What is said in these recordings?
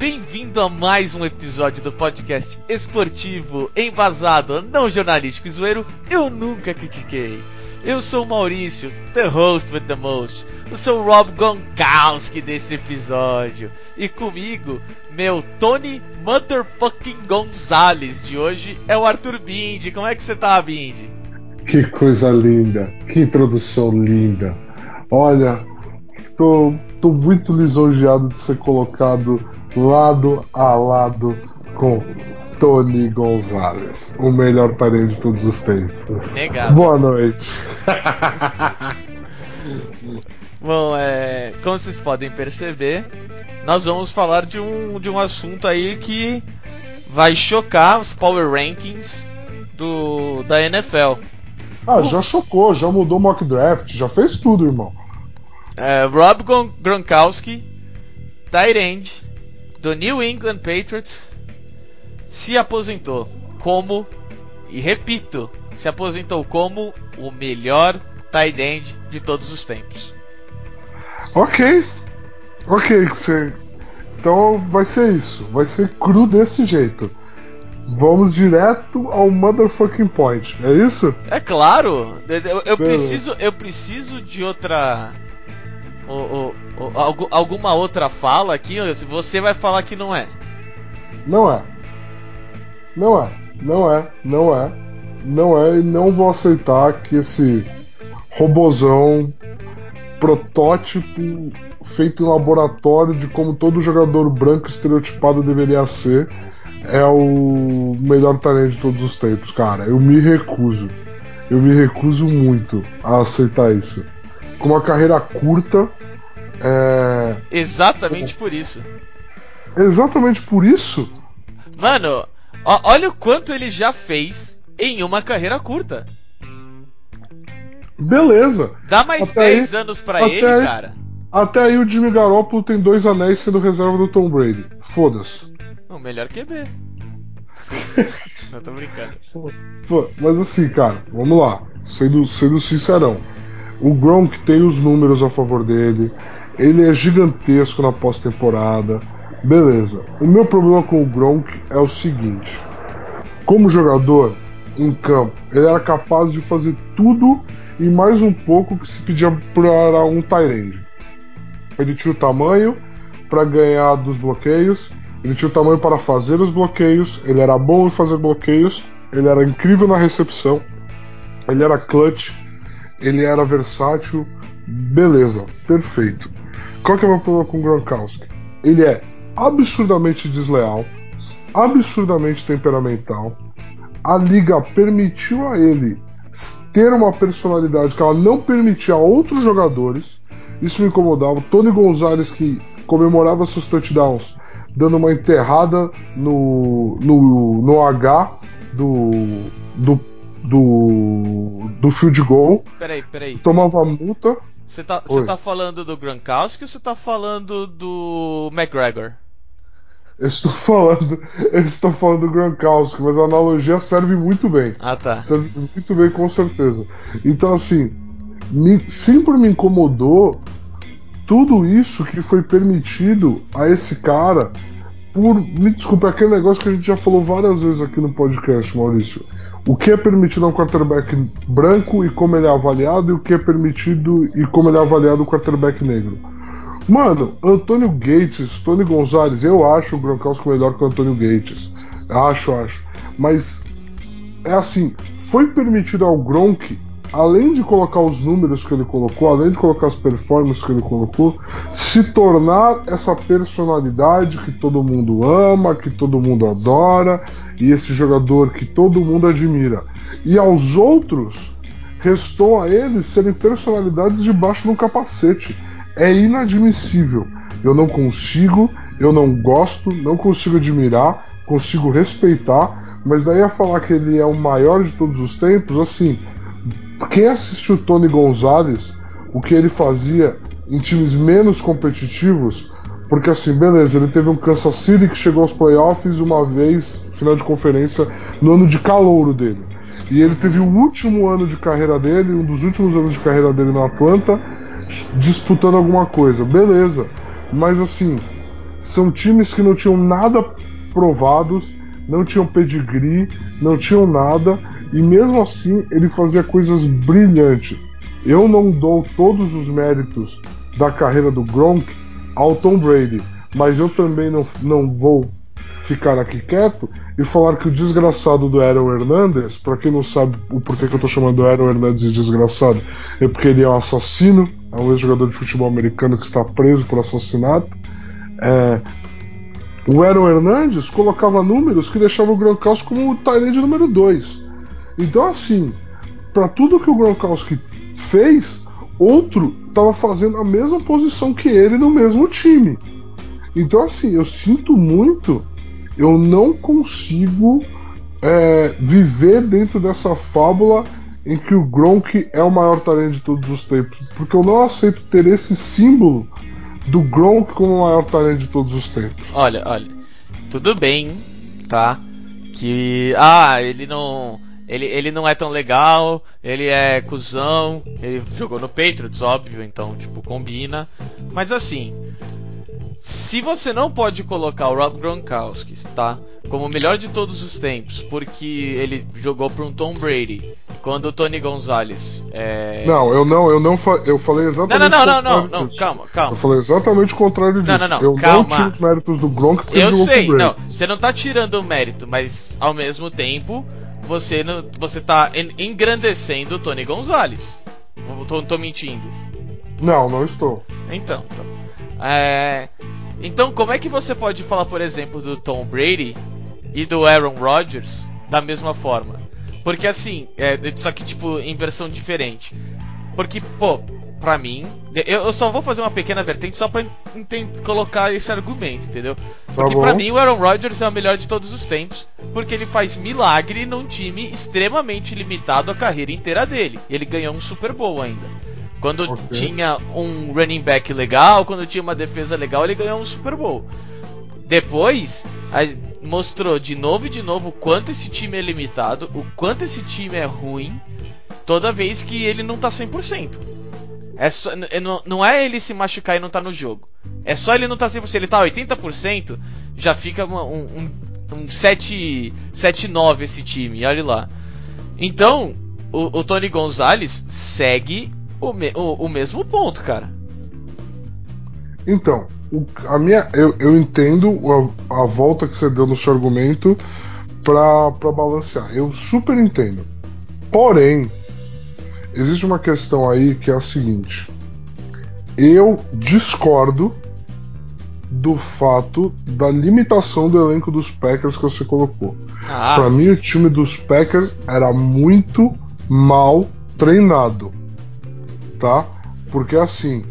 Bem-vindo a mais um episódio do podcast esportivo, embasado, não jornalístico e zoeiro, Eu Nunca Critiquei. Eu sou o Maurício, the host with the most. Eu sou o Rob Gonkowski desse episódio. E comigo, meu Tony Motherfucking Gonzalez de hoje é o Arthur Bindi. Como é que você tá, Bindi? Que coisa linda, que introdução linda. Olha, tô, tô muito lisonjeado de ser colocado lado a lado com Tony Gonzalez, o melhor parente de todos os tempos. Negado. Boa noite. Bom, é, como vocês podem perceber, nós vamos falar de um, de um assunto aí que vai chocar os power rankings do, da NFL. Ah, já chocou, já mudou o mock draft, já fez tudo, irmão. É, Rob Gronkowski, end do New England Patriots, se aposentou como, e repito, se aposentou como o melhor tight end de todos os tempos. Ok. Ok. Então vai ser isso. Vai ser cru desse jeito. Vamos direto ao motherfucking point, é isso? É claro! Eu, eu preciso, eu preciso de outra. Alguma outra fala aqui. Você vai falar que não é. Não é. Não é. Não é. Não é. Não é. E não vou aceitar que esse robozão protótipo feito em laboratório de como todo jogador branco estereotipado deveria ser é o melhor talento de todos os tempos, cara. Eu me recuso. Eu me recuso muito a aceitar isso. Com uma carreira curta. É... Exatamente por isso. Exatamente por isso? Mano, olha o quanto ele já fez em uma carreira curta. Beleza. Dá mais até 10 aí, anos para ele, aí, cara. Até aí o Jimmy Garoppolo tem dois anéis sendo reserva do Tom Brady. Foda-se. O melhor QB. Não tô brincando. Pô, mas assim, cara, vamos lá. Sendo, sendo sincerão. O Gronk tem os números a favor dele. Ele é gigantesco na pós-temporada. Beleza. O meu problema com o Gronk é o seguinte: como jogador em campo, ele era capaz de fazer tudo e mais um pouco que se pedia para um Tyrande. Ele tinha o tamanho para ganhar dos bloqueios, ele tinha o tamanho para fazer os bloqueios, ele era bom em fazer bloqueios, ele era incrível na recepção, ele era clutch, ele era versátil, beleza, perfeito. Qual que é o meu problema com o Gronkowski? Ele é absurdamente desleal, absurdamente temperamental. A liga permitiu a ele ter uma personalidade que ela não permitia a outros jogadores. Isso me incomodava. Tony Gonzalez, que comemorava seus touchdowns, dando uma enterrada no, no, no H do, do, do, do field goal. Peraí, peraí. Tomava multa. Você tá, você tá falando do Gronkowski ou você tá falando do McGregor? Eu estou falando, eu estou falando do Gronkowski, mas a analogia serve muito bem. Ah, tá. Serve muito bem, com certeza. Então, assim, me, sempre me incomodou tudo isso que foi permitido a esse cara por. Me desculpe, é aquele negócio que a gente já falou várias vezes aqui no podcast, Maurício. O que é permitido a um quarterback branco e como ele é avaliado, e o que é permitido e como ele é avaliado o quarterback negro. Mano, Antônio Gates, Tony Gonzalez, eu acho o Gronkowski melhor que o Antônio Gates. Acho, acho. Mas é assim, foi permitido ao Gronk, além de colocar os números que ele colocou, além de colocar as performances que ele colocou, se tornar essa personalidade que todo mundo ama, que todo mundo adora, e esse jogador que todo mundo admira. E aos outros, restou a eles serem personalidades debaixo de um capacete é inadmissível. Eu não consigo, eu não gosto, não consigo admirar, consigo respeitar, mas daí a falar que ele é o maior de todos os tempos, assim, quem assistiu Tony Gonzalez, o que ele fazia em times menos competitivos, Porque assim, beleza, ele teve um Kansas City que chegou aos playoffs uma vez, final de conferência, no ano de calouro dele. E ele teve o último ano de carreira dele, um dos últimos anos de carreira dele na Atlanta, disputando alguma coisa. Beleza. Mas assim, são times que não tinham nada provados, não tinham pedigree, não tinham nada, e mesmo assim ele fazia coisas brilhantes. Eu não dou todos os méritos da carreira do Gronk ao Tom Brady, mas eu também não, não vou ficar aqui quieto e falar que o desgraçado do Aaron Hernandez, para quem não sabe o porquê que eu tô chamando o Aaron Hernandez de desgraçado, é porque ele é um assassino, é um ex-jogador de futebol americano que está preso por assassinato. É, o Aaron Hernandes colocava números que deixavam o Gronkowski como o Tyrande número 2. Então, assim, para tudo que o Gronkowski fez, outro estava fazendo a mesma posição que ele no mesmo time. Então, assim, eu sinto muito, eu não consigo é, viver dentro dessa fábula em que o Gronk é o maior talento de todos os tempos, porque eu não aceito ter esse símbolo do Gronk como o maior talento de todos os tempos. Olha, olha, tudo bem, tá? Que ah, ele não ele, ele não é tão legal, ele é cuzão, ele jogou no Patriots, óbvio, então, tipo, combina. Mas assim, se você não pode colocar o Rob Gronkowski, tá? Como o melhor de todos os tempos, porque ele jogou para um Tom Brady, quando o Tony Gonzalez é... Não, eu não, eu não fa eu falei exatamente Não, não, não, não, não, calma, calma. Eu falei exatamente o contrário disso. Não, não, não, eu calma. não tiro os méritos do Gronk porque Eu sei, não, você não tá tirando o mérito, mas ao mesmo tempo você não, você tá en- engrandecendo o Tony Gonzalez. Não tô, tô mentindo. Não, não estou. Então, então. É, então, como é que você pode falar, por exemplo, do Tom Brady e do Aaron Rodgers da mesma forma? Porque assim, é, só que tipo em versão diferente. Porque, pô, pra mim, eu, só vou fazer uma pequena vertente só pra colocar esse argumento, entendeu? Porque bom. pra mim o Aaron Rodgers é o melhor de todos os tempos, porque ele faz milagre num time extremamente limitado a carreira inteira dele. Ele ganhou um Super Bowl ainda. Quando Ok. tinha um running back legal, quando tinha uma defesa legal, ele ganhou um Super Bowl. Depois, mostrou de novo e de novo o quanto esse time é limitado, o quanto esse time é ruim, toda vez que ele não tá 100%. É só, n- não, é ele se machucar e não tá no jogo. É só ele não tá 100%. Ele tá 80%, já fica um, um, um 7 7-9 esse time, olha lá. Então, o, o Tony Gonzalez segue o, me- o, o mesmo ponto, cara. Então, o- a minha, eu, eu entendo a, a volta que você deu no seu argumento pra, pra balancear. Eu super entendo. Porém, existe uma questão aí que é a seguinte. Eu discordo do fato da limitação do elenco dos Packers que você colocou. Ah, Pra mim, o time dos Packers era muito mal treinado, tá? Porque assim,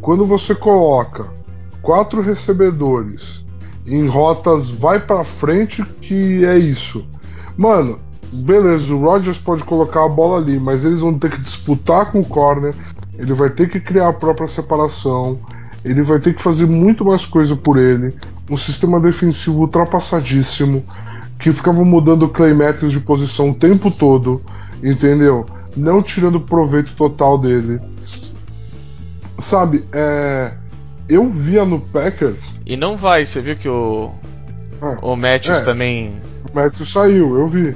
quando você coloca quatro recebedores em rotas vai pra frente, que é isso. Mano, beleza, o Rodgers pode colocar a bola ali, mas eles vão ter que disputar com o corner, ele vai ter que criar a própria separação, ele vai ter que fazer muito mais coisa por ele. Um sistema defensivo ultrapassadíssimo, que ficava mudando playmakers de posição o tempo todo, entendeu? Não tirando proveito total dele. Sabe, é. Eu via no Packers. e não vai, você viu que o, Ah, o Matthews É. também. o Matthews saiu, eu vi.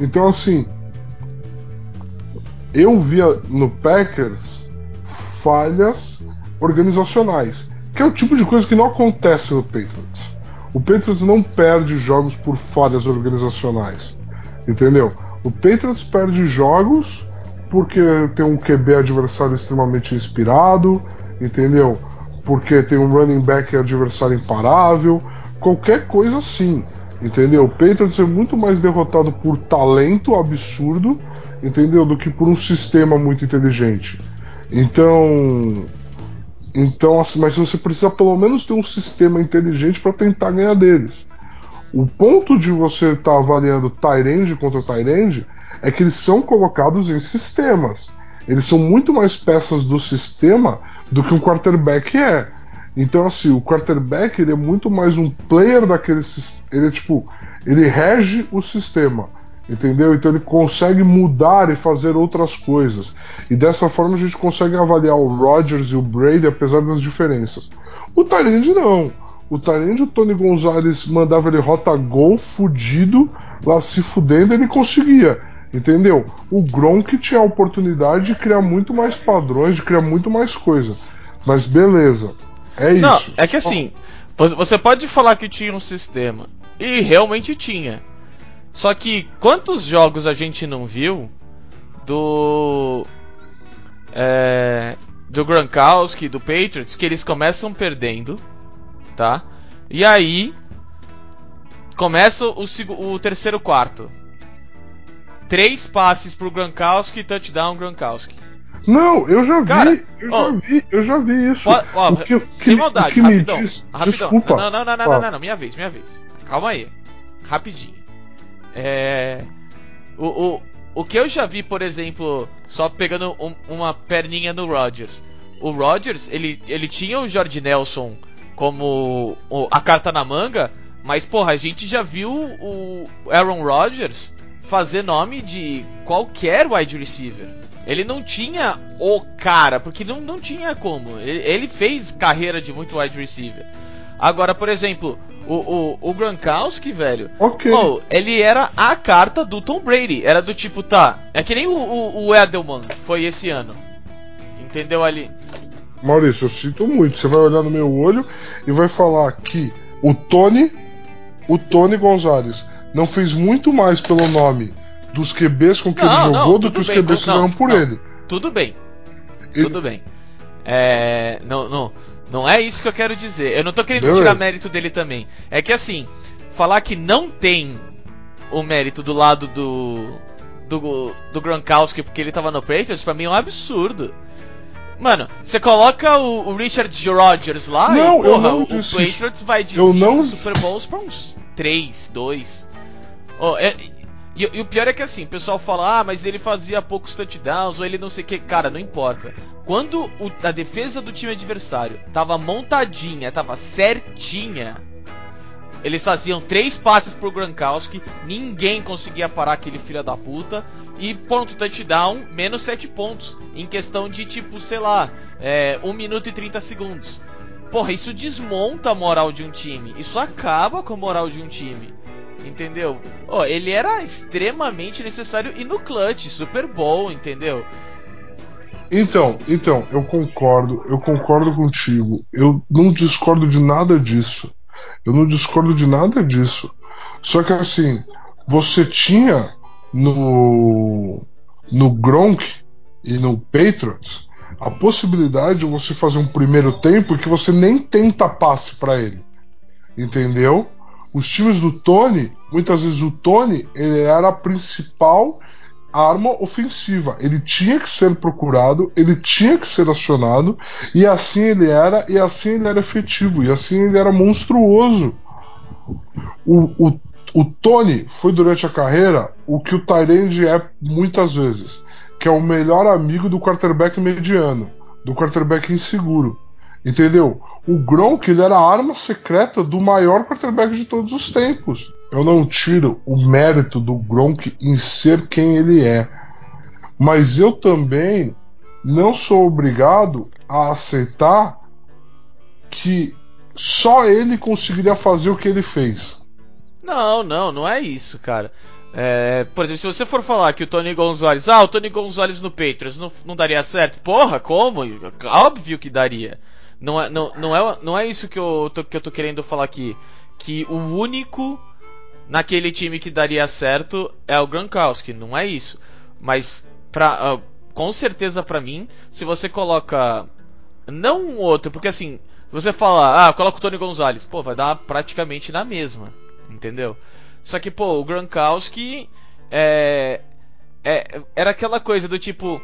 Então, assim. Eu via no Packers falhas organizacionais. Que é o tipo de coisa que não acontece no Patriots. O Patriots não perde jogos por falhas organizacionais. Entendeu? O Patriots perde jogos porque tem um QB adversário extremamente inspirado, entendeu? Porque tem um running back adversário imparável, qualquer coisa assim, entendeu? O Patriots é muito mais derrotado por talento absurdo, entendeu? Do que por um sistema muito inteligente. Então, então, assim, mas você precisa pelo menos ter um sistema inteligente para tentar ganhar deles. O ponto de você estar avaliando Tyrande contra Tyrande é que eles são colocados em sistemas. Eles são muito mais peças do sistema do que um quarterback é. Então, assim, o quarterback ele é muito mais um player daquele Ele é tipo. Ele rege o sistema. Entendeu? Então ele consegue mudar e fazer outras coisas. E dessa forma a gente consegue avaliar o Rodgers e o Brady, apesar das diferenças. O Tyrande não. O Tyrande, o Tony Gonzalez mandava ele rota gol fudido, lá se fudendo, ele conseguia. Entendeu? O Gronk tinha a oportunidade de criar muito mais padrões, de criar muito mais coisa. Mas beleza. É isso. Não, é que assim, você pode falar que tinha um sistema. E realmente tinha. Só que quantos jogos a gente não viu do. É, do Gronkowski, do Patriots, que eles começam perdendo, tá? E aí começa o, o terceiro quarto. Três passes pro Gronkowski, touchdown Gronkowski. Não, eu já vi, Cara, eu ó, já vi, eu já vi isso. Ó, ó, o que, sem maldade, que rapidão, diz, rapidão. Desculpa. Não, não, não, não, não, não, não, minha vez, minha vez. Calma aí. Rapidinho. É. O, o, o que eu já vi, por exemplo, só pegando um, uma perninha no Rodgers. O Rodgers, ele, ele tinha o Jordi Nelson como o, a carta na manga, mas porra, a gente já viu o Aaron Rodgers fazer nome de qualquer wide receiver. Ele não tinha o cara, porque não, não tinha como. Ele, ele fez carreira de muito wide receiver. Agora, por exemplo, o, o, o Gronkowski, velho. Ok. Oh, ele era a carta do Tom Brady. Era do tipo, tá. É que nem o, o, o Edelman foi esse ano. Entendeu ali? Maurício, eu sinto muito. Você vai olhar no meu olho e vai falar que o Tony, o Tony Gonzalez, não fez muito mais pelo nome dos QBs com que não, ele jogou não, do que os bem, QBs fizeram por não, ele. Tudo bem. Ele... Tudo bem. É, não, não, não é isso que eu quero dizer. Eu não tô querendo Beleza. tirar mérito dele também. É que assim, falar que não tem o mérito do lado do do, do Gronkowski porque ele tava no Patriots, pra mim é um absurdo. Mano, você coloca o, o, Richard Rodgers lá não, e, porra, o, o Patriots vai de eu não... Super Bowls pra uns 3, 2. Oh, é, e, e, o pior é que assim, o pessoal fala, ah, mas ele fazia poucos touchdowns, ou ele não sei o que. Cara, não importa. Quando o, a defesa do time adversário tava montadinha, tava certinha, eles faziam três passes pro Gronkowski, ninguém conseguia parar aquele filho da puta. E ponto, touchdown, menos 7 pontos. Em questão de tipo, sei lá, é, 1 minuto e 30 segundos. Porra, isso desmonta a moral de um time. Isso acaba com a moral de um time. Entendeu? Oh, ele era extremamente necessário e no clutch, Super Bowl, entendeu? Então, então, eu concordo, eu concordo contigo. Eu não discordo de nada disso. Eu não discordo de nada disso. Só que assim, você tinha no no Gronk e no Patriots a possibilidade de você fazer um primeiro tempo que você nem tenta passe para ele. Entendeu? Os times do Tony, muitas vezes o Tony, ele era a principal arma ofensiva. Ele tinha que ser procurado, ele tinha que ser acionado, e assim ele era, e assim ele era efetivo, e assim ele era monstruoso. O, o, o Tony foi durante a carreira o que o Tyrande é muitas vezes, que é o melhor amigo do quarterback mediano, do quarterback inseguro. Entendeu? O Gronk ele era a arma secreta do maior quarterback de todos os tempos. Eu não tiro o mérito do Gronk em ser quem ele é. Mas eu também não sou obrigado a aceitar que só ele conseguiria fazer o que ele fez. Não, não, não é isso, cara. É, por exemplo, se você for falar que o Tony Gonzalez, ah, o Tony Gonzalez no Patriots não, não daria certo, porra, como? Óbvio que daria. Não é, não, não é, não é isso que eu, tô, que eu tô querendo falar aqui. Que o único naquele time que daria certo é o Gronkowski, não é isso. Mas pra, uh, com certeza para mim, se você coloca não um outro, porque assim, você fala, ah, coloca o Tony Gonzalez, pô, vai dar praticamente na mesma, entendeu? Só que, pô, o Gronkowski é, é, era aquela coisa do tipo,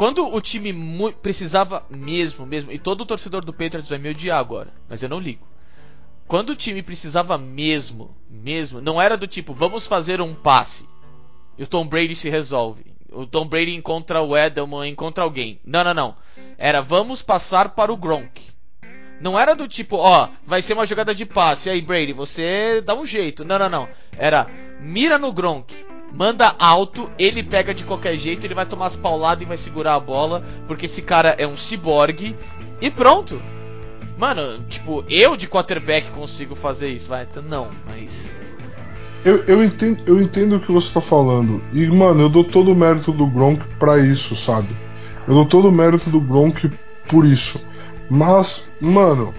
quando o time precisava mesmo, mesmo, e todo torcedor do Patriots vai me odiar agora, mas eu não ligo. Quando o time precisava mesmo, mesmo, não era do tipo, vamos fazer um passe e o Tom Brady se resolve. O Tom Brady encontra o Edelman, encontra alguém. Não, não, não. Era vamos passar para o Gronk. Não era do tipo, ó, vai ser uma jogada de passe, e aí Brady, você dá um jeito. Não, não, não. Era mira no Gronk, manda alto, ele pega de qualquer jeito, ele vai tomar as pauladas e vai segurar a bola, porque esse cara é um ciborgue e pronto. Mano, tipo, eu de quarterback consigo fazer isso, vai? Então, não, mas Eu, eu, entendo, eu entendo o que você tá falando. E, mano, eu dou todo o mérito do Gronk pra isso, sabe? Eu dou todo o mérito do Gronk por isso. Mas, mano,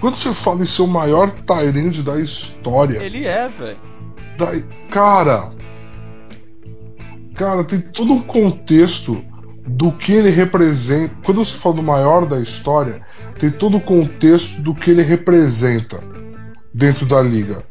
quando você fala em ser o maior Tyrande da história. ele é, velho. cara. Cara, tem todo um contexto do que ele representa. Quando você fala do maior da história, tem todo o contexto do que ele representa dentro da liga.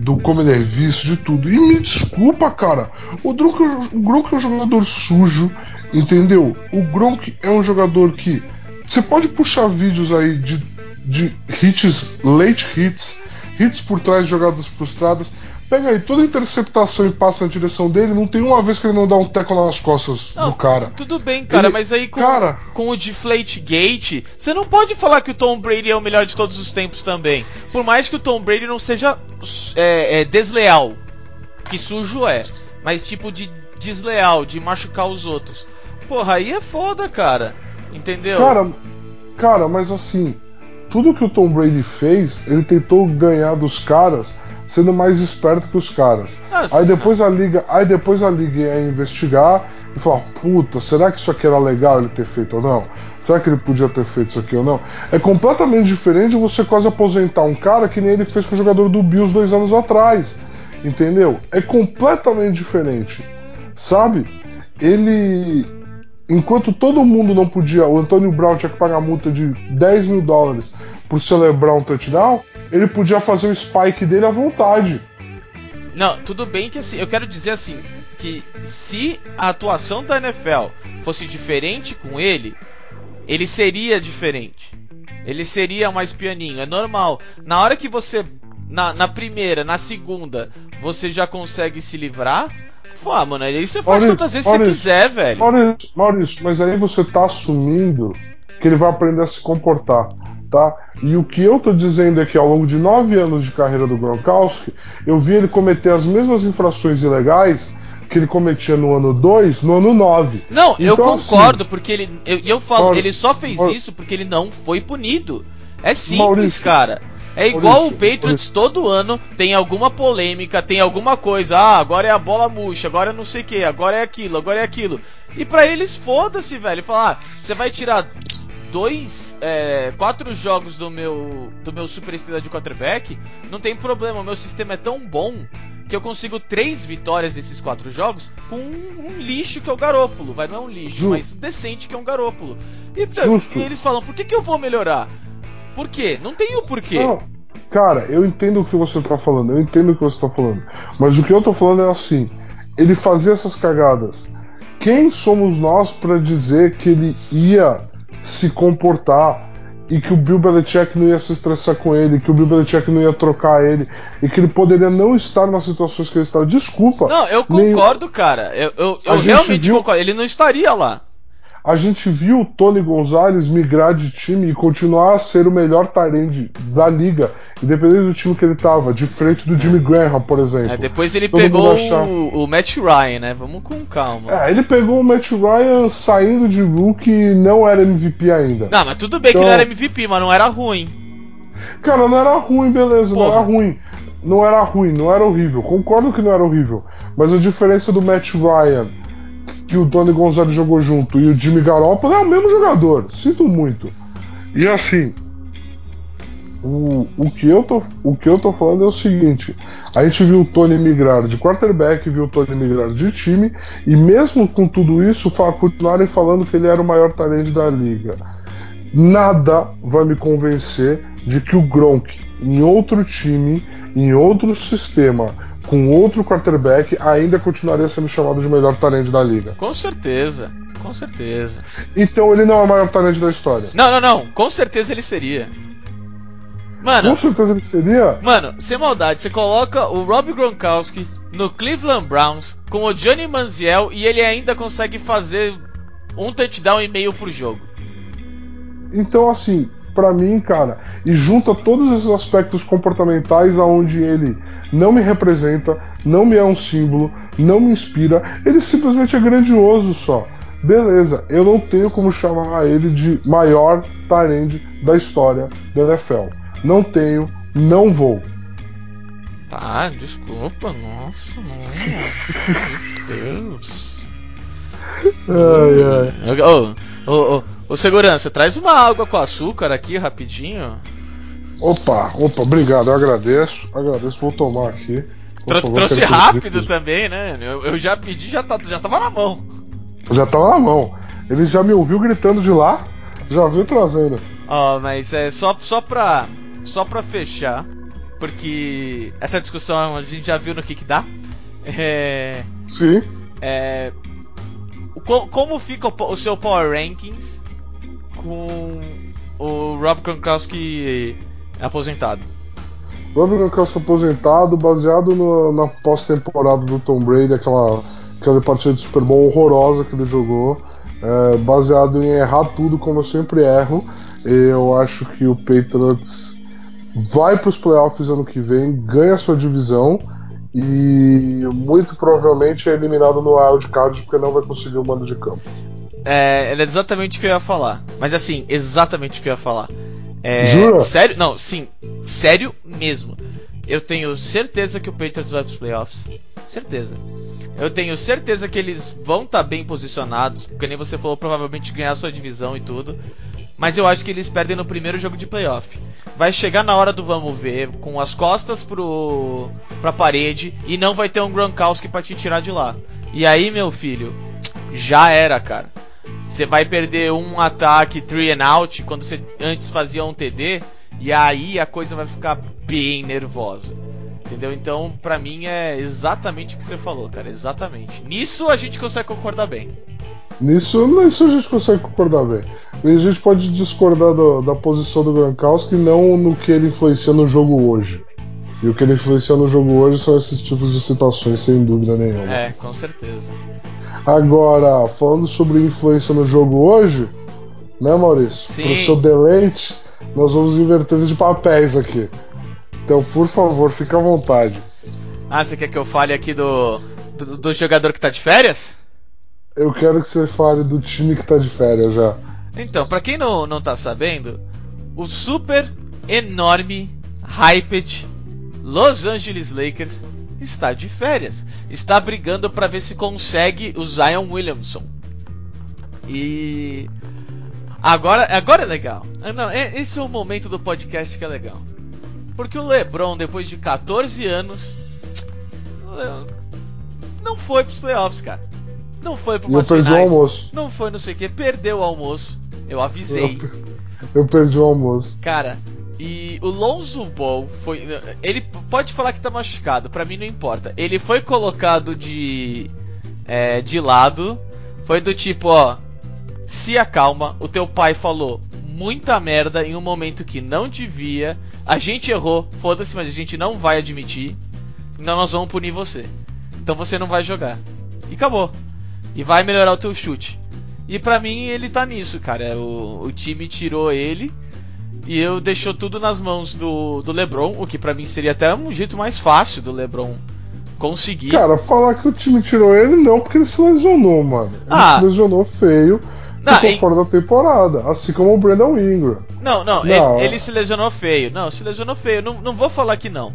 Do como ele é visto, de tudo. E me desculpa, cara. O Gronk, o Gronk é um jogador sujo, entendeu? O Gronk é um jogador que. Você pode puxar vídeos aí de, de hits, late hits, hits por trás de jogadas frustradas. Pega aí toda interceptação e passa na direção dele, não tem uma vez que ele não dá um teco nas costas Não, do cara. Tudo bem, cara, Ele- mas aí com, cara- com o Deflate Gate, você não pode falar que o Tom Brady é o melhor de todos os tempos também. Por mais que o Tom Brady não seja é, é, desleal, que sujo é, mas tipo de desleal, de machucar os outros. Porra, aí é foda, cara. Entendeu? Cara, cara, mas assim, tudo que o Tom Brady fez, ele tentou ganhar dos caras sendo mais esperto que os caras. Nossa. Aí depois a liga, aí depois a liga ia investigar e falar, puta, será que isso aqui era legal ele ter feito ou não? Será que ele podia ter feito isso aqui ou não? É completamente diferente você quase aposentar um cara que nem ele fez com o jogador do Bills dois anos atrás. Entendeu? É completamente diferente. Sabe? Ele. Enquanto todo mundo não podia, o Antônio Brown tinha que pagar multa de 10 mil dólares por celebrar um touchdown, ele podia fazer o spike dele à vontade. Não, tudo bem que assim, eu quero dizer assim, que se a atuação da NFL fosse diferente com ele, ele seria diferente. Ele seria mais pianinho, é normal. Na hora que você, na, na primeira, na segunda, você já consegue se livrar, pô, ah, mano, aí você faz Maurício, quantas vezes você Maurício, quiser, velho. Maurício, Maurício, mas aí você tá assumindo que ele vai aprender a se comportar, tá? E o que eu tô dizendo é que ao longo de nove anos de carreira do Gronkowski, eu vi ele cometer as mesmas infrações ilegais que ele cometia no ano 2, no ano 9. Não, eu Então, concordo, porque ele. Eu, eu falo, Mauri- ele só fez Mauri- isso porque ele não foi punido. É simples, Maurício- cara. É igual Maurício, o Patriots todo ano tem alguma polêmica, tem alguma coisa. Ah, agora é a bola murcha, agora é não sei o que, agora é aquilo, agora é aquilo. E pra eles, foda-se, velho. Falar, ah, você vai tirar dois, é, quatro jogos do meu do meu super estrela de quarterback, não tem problema. O meu sistema é tão bom que eu consigo três vitórias desses quatro jogos com um, um lixo que é o Garópolo. Vai, não é um lixo, Justo. mas decente que é um Garópolo. E, Justo. e eles falam, por que, que eu vou melhorar? Por quê? Não tem o porquê. Não, cara, eu entendo o que você tá falando, eu entendo o que você tá falando. Mas o que eu tô falando é assim: ele fazia essas cagadas. Quem somos nós pra dizer que ele ia se comportar e que o Bill Belichick não ia se estressar com ele, que o Bill Belichick não ia trocar ele e que ele poderia não estar nas situações que ele estava? Desculpa. Não, eu nem- concordo, cara. Eu, eu, eu realmente viu- concordo. Ele não estaria lá. A gente viu o Tony Gonzalez migrar de time e continuar a ser o melhor Tyrande da liga, independente do time que ele tava, de frente do Jimmy Graham, por exemplo. É, depois ele Todo pegou achava- o, o Matt Ryan, né? Vamos com calma. É, ele pegou o Matt Ryan saindo de rookie e não era MVP ainda. Não, mas tudo bem que Então- não era MVP, mas não era ruim. Cara, não era ruim, beleza, Porra. não era ruim. Não era ruim, não era horrível. Concordo que não era horrível. Mas a diferença do Matt Ryan, que o Tony Gonzalez jogou junto, e o Jimmy Garoppolo é o mesmo jogador. Sinto muito. E assim, o, o, que eu tô, o que eu tô falando é o seguinte: a gente viu o Tony migrar de quarterback, viu o Tony migrar de time, e mesmo com tudo isso, continuarem falando que ele era o maior talento da liga. Nada vai me convencer de que o Gronk, em outro time, em outro sistema, com outro quarterback, ainda continuaria sendo chamado de melhor talento da liga. Com certeza. Com certeza. Então ele não é o maior talento da história. Não, não, não. Com certeza ele seria. Com Mano, certeza ele seria. mano, sem maldade, você coloca o Rob Gronkowski no Cleveland Browns com o Johnny Manziel e ele ainda consegue fazer um touchdown e meio por jogo. Então, assim, Pra mim, cara, e junta todos esses aspectos comportamentais aonde ele não me representa, não me é um símbolo, não me inspira, ele simplesmente é grandioso só. Beleza, eu não tenho como chamar ele de maior Tyrande da história da NFL. Não tenho, não vou. Tá, desculpa, nossa, não. Meu Deus. Ai, ai. Ô, ô, ô, ô, segurança, traz uma água com açúcar aqui rapidinho. Opa, opa, obrigado, eu agradeço. Agradeço, vou tomar aqui. Tro- favor, trouxe rápido também, né? Eu, eu já pedi, já, tá, já tava na mão. Já tava na mão. Ele já me ouviu gritando de lá, já veio trazendo. Ó, mas é só, só pra. Só pra fechar. Porque essa discussão a gente já viu no que que dá. É. Sim. é co- como fica o seu Power Rankings com o Rob Gronkowski aposentado? Robert Gronkowski aposentado, baseado no- na pós-temporada do Tom Brady, aquela, aquela partida de Super Bowl horrorosa que ele jogou, é, baseado em errar tudo como eu sempre erro. Eu acho que o Patriots vai para os playoffs ano que vem, ganha sua divisão e muito provavelmente é eliminado no wild card porque não vai conseguir o mando de campo. É, era exatamente o que eu ia falar. Mas assim, exatamente o que eu ia falar. É, Jura? Sério? Não, sim. Sério mesmo. Eu tenho certeza que o Patriots vai pros playoffs. Certeza. Eu tenho certeza que eles vão estar bem posicionados. Porque nem você falou, provavelmente ganhar sua divisão e tudo. Mas eu acho que eles perdem no primeiro jogo de playoff. Vai chegar na hora do vamos ver, com as costas pro, pra parede, e não vai ter um Gronkowski pra te tirar de lá. E aí, meu filho, já era, cara. Você vai perder um ataque three and out quando você antes fazia um TD e aí a coisa vai ficar bem nervosa. Entendeu? Então, pra mim é exatamente o que você falou, cara, exatamente. Nisso a gente consegue concordar bem. Nisso, nisso a gente consegue concordar bem. E a gente pode discordar do- da posição do Gronkowski não no que ele influencia no jogo hoje. E o que ele influencia no jogo hoje são esses tipos de situações, sem dúvida nenhuma. É, com certeza. Agora, falando sobre influência no jogo hoje, né, Maurício? Sim. Pro seu deleite, nós vamos inverter de papéis aqui. Então, por favor, fique à vontade. Ah, você quer que eu fale aqui do, do, do jogador que tá de férias? Eu quero que você fale do time que tá de férias já. Então, pra quem não, não tá sabendo, o super enorme, hyped Los Angeles Lakers está de férias. Está brigando pra ver se consegue o Zion Williamson. E agora, agora é legal. Ah, Não, é- esse é o momento do podcast que é legal. Porque o LeBron, depois de 14 anos, não foi pros playoffs, cara. Não foi para eu umas perdi o finais. almoço. Não foi não sei o que, perdeu o almoço. Eu avisei. Eu perdi o almoço. Cara, e o Lonzo Ball foi. Ele pode falar que tá machucado, pra mim não importa. Ele foi colocado de. é, de lado. Foi do tipo, ó. Se acalma, o teu pai falou muita merda em um momento que não devia. A gente errou, foda-se, mas a gente não vai admitir. Então nós vamos punir você. Então você não vai jogar. E acabou. E vai melhorar o teu chute. E pra mim ele tá nisso, cara. O, o time tirou ele e eu deixou tudo nas mãos do, do LeBron, o que pra mim seria até um jeito mais fácil do LeBron conseguir. Cara, falar que o time tirou ele não, porque ele se lesionou, mano. Ele Ah. se lesionou feio, Não, ficou e- fora da temporada. Assim como o Brandon Ingram. Não, não, Não, ele, é- ele se lesionou feio. Não, se lesionou feio. Não, não vou falar que não.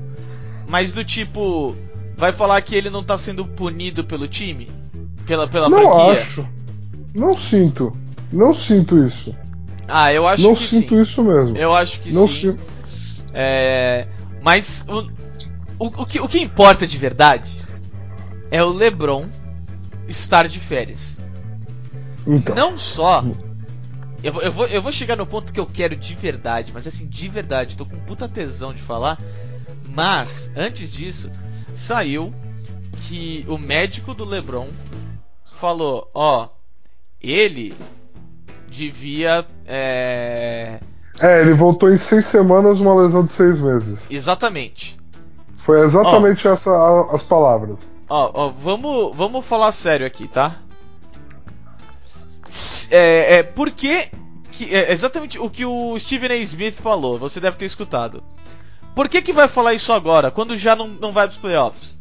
Mas do tipo, vai falar que ele não tá sendo punido pelo time? Pela, pela não franquia? acho. Não sinto. Não sinto isso. Ah, eu acho não que sinto sim. isso mesmo. Eu acho que não sim. sinto. É, mas o, o, o, que, o que importa de verdade é o LeBron estar de férias. Então. Não só. Eu, eu, vou, eu vou chegar no ponto que eu quero de verdade, mas assim, de verdade, tô com puta tesão de falar. Mas, antes disso, saiu que o médico do LeBron falou: ó, ele devia. É, É, ele voltou em seis semanas uma lesão de seis meses. exatamente. Foi exatamente essa a- as palavras. Ó, ó, vamos, vamos falar sério aqui, tá? É, é, por que, é exatamente o que o Stephen A. Smith falou, você deve ter escutado. Por que, que vai falar isso agora, quando já não, não vai pros playoffs?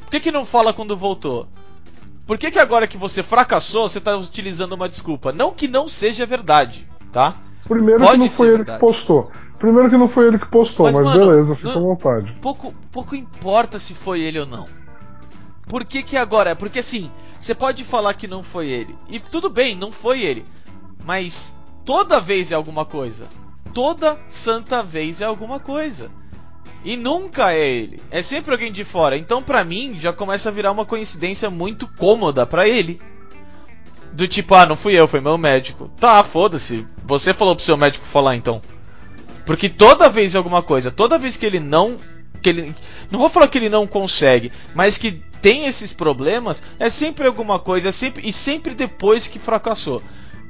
Por que, que não fala quando voltou? Por que, que agora que você fracassou, você tá utilizando uma desculpa? Não que não seja verdade, tá? Primeiro Pode que não foi ele verdade. que postou. Primeiro que não foi ele que postou, Mas, mas, mano, beleza, fica não- à vontade. Pouco, pouco importa se foi ele ou não. Por que que agora? Porque assim, você pode falar que não foi ele. E tudo bem, não foi ele. Mas toda vez é alguma coisa. Toda santa vez é alguma coisa. E nunca é ele. É sempre alguém de fora. Então pra mim já começa a virar uma coincidência muito cômoda pra ele. Do tipo, ah, não fui eu, foi meu médico. Tá, foda-se. Você falou pro seu médico falar então. Porque toda vez alguma coisa, toda vez que ele não. Que ele, não vou falar que ele não consegue, mas que tem esses problemas, é sempre alguma coisa, é sempre, e sempre depois que fracassou.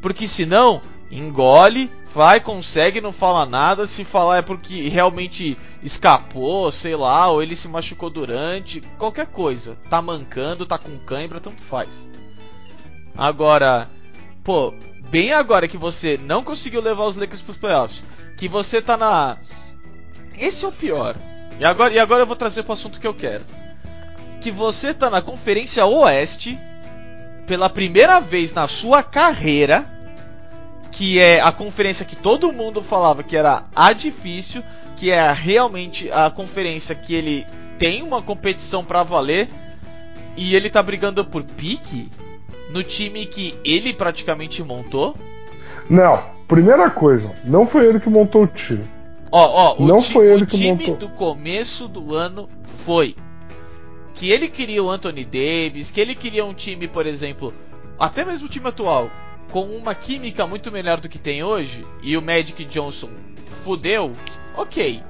Porque senão, engole, vai, consegue, não fala nada. Se falar é porque realmente escapou, sei lá, ou ele se machucou durante, qualquer coisa. Tá mancando, tá com cãibra, tanto faz. Agora, pô, bem agora que você não conseguiu levar os Lakers pros playoffs, que você tá na. Esse é o pior. E agora, e agora eu vou trazer pro assunto que eu quero. Que você tá na Conferência Oeste pela primeira vez na sua carreira, que é a conferência que todo mundo falava que era a difícil, que é realmente a conferência que ele tem uma competição pra valer e ele tá brigando por pique no time que ele praticamente montou. Não, primeira coisa, não foi ele que montou o time. Ó, ó, o, Não ti- foi ele o que time montou. do começo do ano foi que ele queria o Anthony Davis, que ele queria um time, por exemplo, até mesmo o time atual, com uma química muito melhor do que tem hoje, e o Magic Johnson fudeu, ok.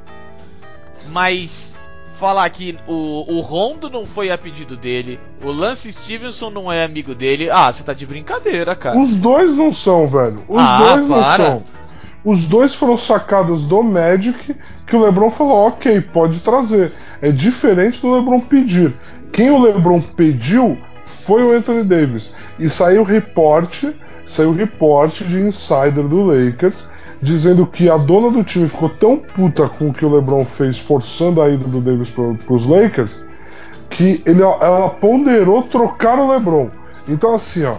Mas falar que o, o Rondo não foi a pedido dele, o Lance Stevenson não é amigo dele, ah, você tá de brincadeira, cara. Os dois não são, velho. Os Ah, dois não para. são. Os dois foram sacadas do Magic que o LeBron falou, ok, pode trazer. É diferente do LeBron pedir. Quem o LeBron pediu foi o Anthony Davis. E saiu reporte, saiu reporte de insider do Lakers dizendo que a dona do time ficou tão puta com o que o LeBron fez forçando a ida do Davis pro, pros Lakers que ele, ela ponderou trocar o LeBron. Então assim, ó,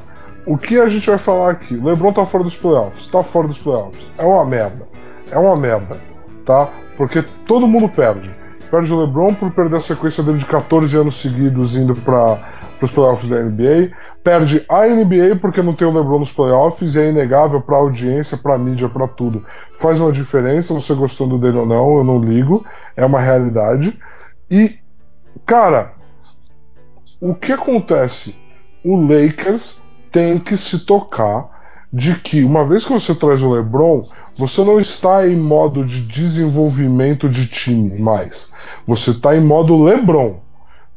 o que a gente vai falar aqui? O LeBron tá fora dos playoffs, tá fora dos playoffs. É uma merda. É uma merda, tá? Porque todo mundo perde. Perde o LeBron por perder a sequência dele de 14 anos seguidos indo para os playoffs da NBA. Perde a NBA porque não tem o LeBron nos playoffs e é inegável para audiência, para mídia, para tudo. Faz uma diferença, você gostando dele ou não, eu não ligo, é uma realidade. E, cara, o que acontece? O Lakers tem que se tocar de que, uma vez que você traz o LeBron, você não está em modo de desenvolvimento de time mais. Você está em modo LeBron.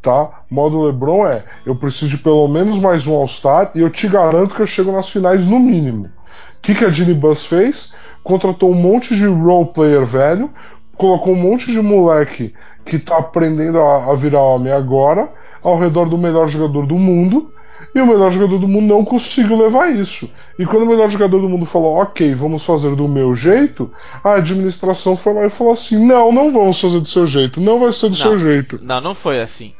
Tá? Modo LeBron é: eu preciso de pelo menos mais um All-Star e eu te garanto que eu chego nas finais no mínimo. O que, que a Ginny Bus fez? Contratou um monte de role player velho, colocou um monte de moleque que tá aprendendo a, a virar homem agora, ao redor do melhor jogador do mundo, e o melhor jogador do mundo não conseguiu levar isso. E quando o melhor jogador do mundo falou, ok, vamos fazer do meu jeito, a administração foi lá e falou assim: não, não vamos fazer do seu jeito, não vai ser do Não. seu jeito. Não, não foi assim.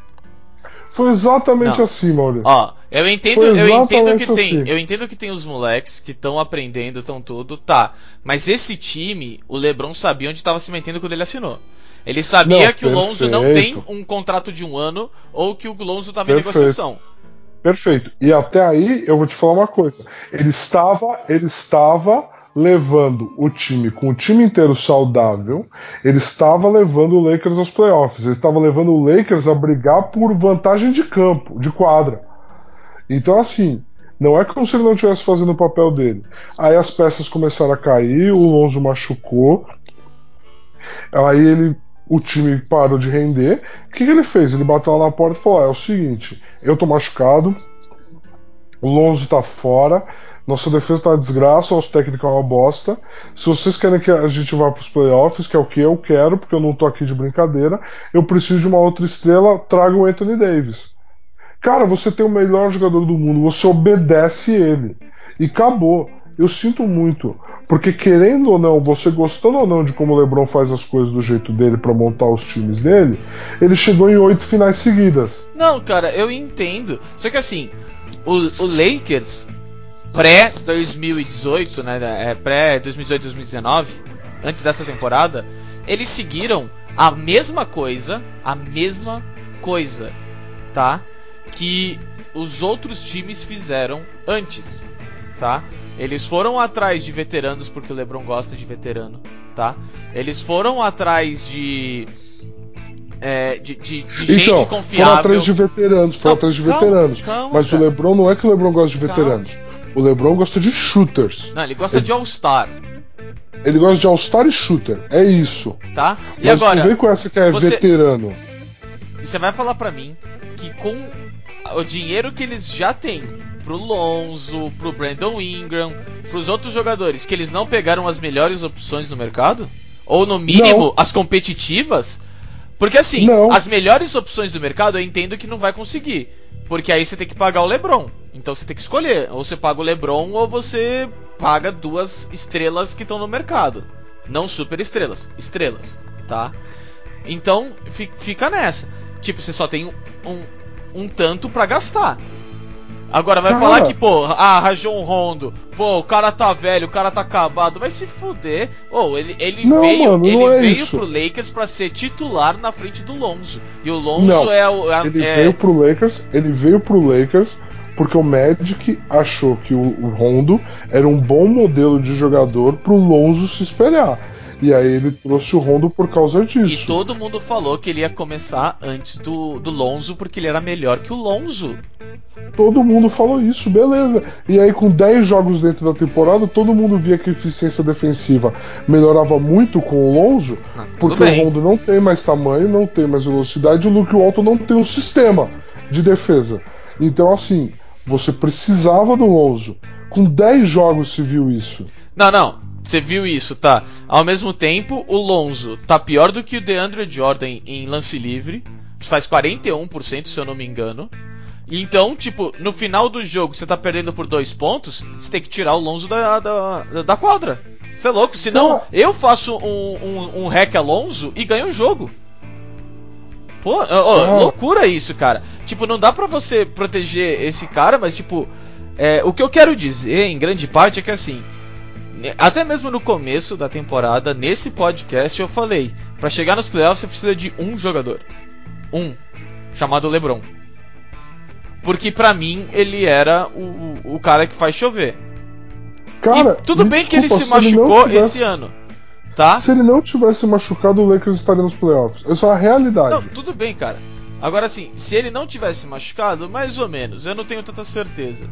Foi exatamente Não. assim, Maurício. Ó, eu entendo, eu entendo que tem, assim. eu entendo que tem os moleques que estão aprendendo, estão tudo, tá. Mas esse time, o LeBron sabia onde estava se metendo quando ele assinou. Ele sabia Não, que o Lonzo não tem um contrato de um ano ou que o Lonzo estava em negociação. Perfeito. E até aí eu vou te falar uma coisa. Ele estava, ele estava levando o time com o time inteiro saudável. Ele estava levando o Lakers aos playoffs. Ele estava levando o Lakers a brigar por vantagem de campo, de quadra. Então assim, não é como se ele não estivesse fazendo o papel dele. Aí as peças começaram a cair, o Lonzo machucou. Aí ele o time parou de render. O que, que ele fez? Ele bateu lá na porta e falou: "Ah, é o seguinte, eu tô machucado, o Lonzo tá fora, nossa defesa tá uma desgraça, nosso técnico é uma bosta. Se vocês querem que a gente vá pros playoffs, que é o que eu quero, porque eu não tô aqui de brincadeira, eu preciso de uma outra estrela, traga o Anthony Davis. Cara, você tem o melhor jogador do mundo, você obedece ele. E acabou. Eu sinto muito. Porque querendo ou não, você gostando ou não de como o LeBron faz as coisas do jeito dele para montar os times dele, ele chegou em oito finais seguidas. Não, cara, eu entendo. Só que assim, o, o Lakers pré 2018, né, é, pré 2018 2019, antes dessa temporada, eles seguiram a mesma coisa, a mesma coisa, tá? Que os outros times fizeram antes, tá? Eles foram atrás de veteranos porque o LeBron gosta de veterano, tá? Eles foram atrás de é, de, de, de gente então, confiável. Foram atrás de veteranos, foram atrás de calma, veteranos. calma, Mas cara. o LeBron não é que o LeBron gosta de veteranos. O LeBron gosta de shooters. Não, ele gosta de All-Star, Ele gosta de All-Star e shooter. É isso. tá? E Mas agora, não vem com essa que é você- veterano. você vai falar pra mim que com o dinheiro que eles já têm pro Lonzo, pro Brandon Ingram, pros outros jogadores, que eles não pegaram as melhores opções no mercado? Ou no mínimo Não. as competitivas? Porque assim, Não. as melhores opções do mercado eu entendo que não vai conseguir. Porque aí você tem que pagar o LeBron. Então você tem que escolher. Ou você paga o LeBron ou você paga duas estrelas que estão no mercado. Não super estrelas, estrelas, tá? Então fi- fica nessa. Tipo, você só tem um, um tanto pra gastar. Agora vai falar que, pô, ah, Rajon Rondo, pô, o cara tá velho, o cara tá acabado, vai se fuder. Ô, ele, ele Não, veio, mano, ele é veio isso. pro Lakers pra ser titular na frente do Lonzo. E o Lonzo Não, é o. é- Ele é- veio pro Lakers, ele veio pro Lakers porque o Magic achou que o, o Rondo era um bom modelo de jogador pro Lonzo se espelhar. E aí ele trouxe o Rondo por causa E disso. todo mundo falou que ele ia começar antes do, do Lonzo porque ele era melhor que o Lonzo. Todo mundo falou isso, beleza. E aí, com 10 jogos dentro da temporada, todo mundo via que a eficiência defensiva melhorava muito com o Lonzo, Ah, porque bem. o Rondo não tem mais tamanho, não tem mais velocidade, e o Luke Walton não tem um sistema de defesa. Então, assim, você precisava do Lonzo. Com 10 jogos se viu isso. Não, não. Você viu isso, tá? Ao mesmo tempo, o Lonzo tá pior do que o DeAndre Jordan em lance livre. Faz 41%, se eu não me engano. E Então, tipo, no final do jogo, você tá perdendo por dois pontos, você tem que tirar o Lonzo da, da, da quadra. Você é louco? Senão, Não. eu faço um, um, um hack Alonso e ganho o jogo. Pô, ó, Não. loucura isso, cara. Tipo, não dá pra você proteger esse cara, mas, tipo, é, o que eu quero dizer, em grande parte, é que assim. Até mesmo no começo da temporada, nesse podcast, eu falei: pra chegar nos playoffs você precisa de um jogador. Um. Chamado LeBron. Porque pra mim ele era o, o cara que faz chover. Cara, e tudo bem que ele se desculpa, machucou esse ano. Tá? Se ele não tivesse machucado, o Lakers estaria nos playoffs. Essa é a realidade. Não, tudo bem, cara. Agora assim, se ele não tivesse machucado, mais ou menos, eu não tenho tanta certeza.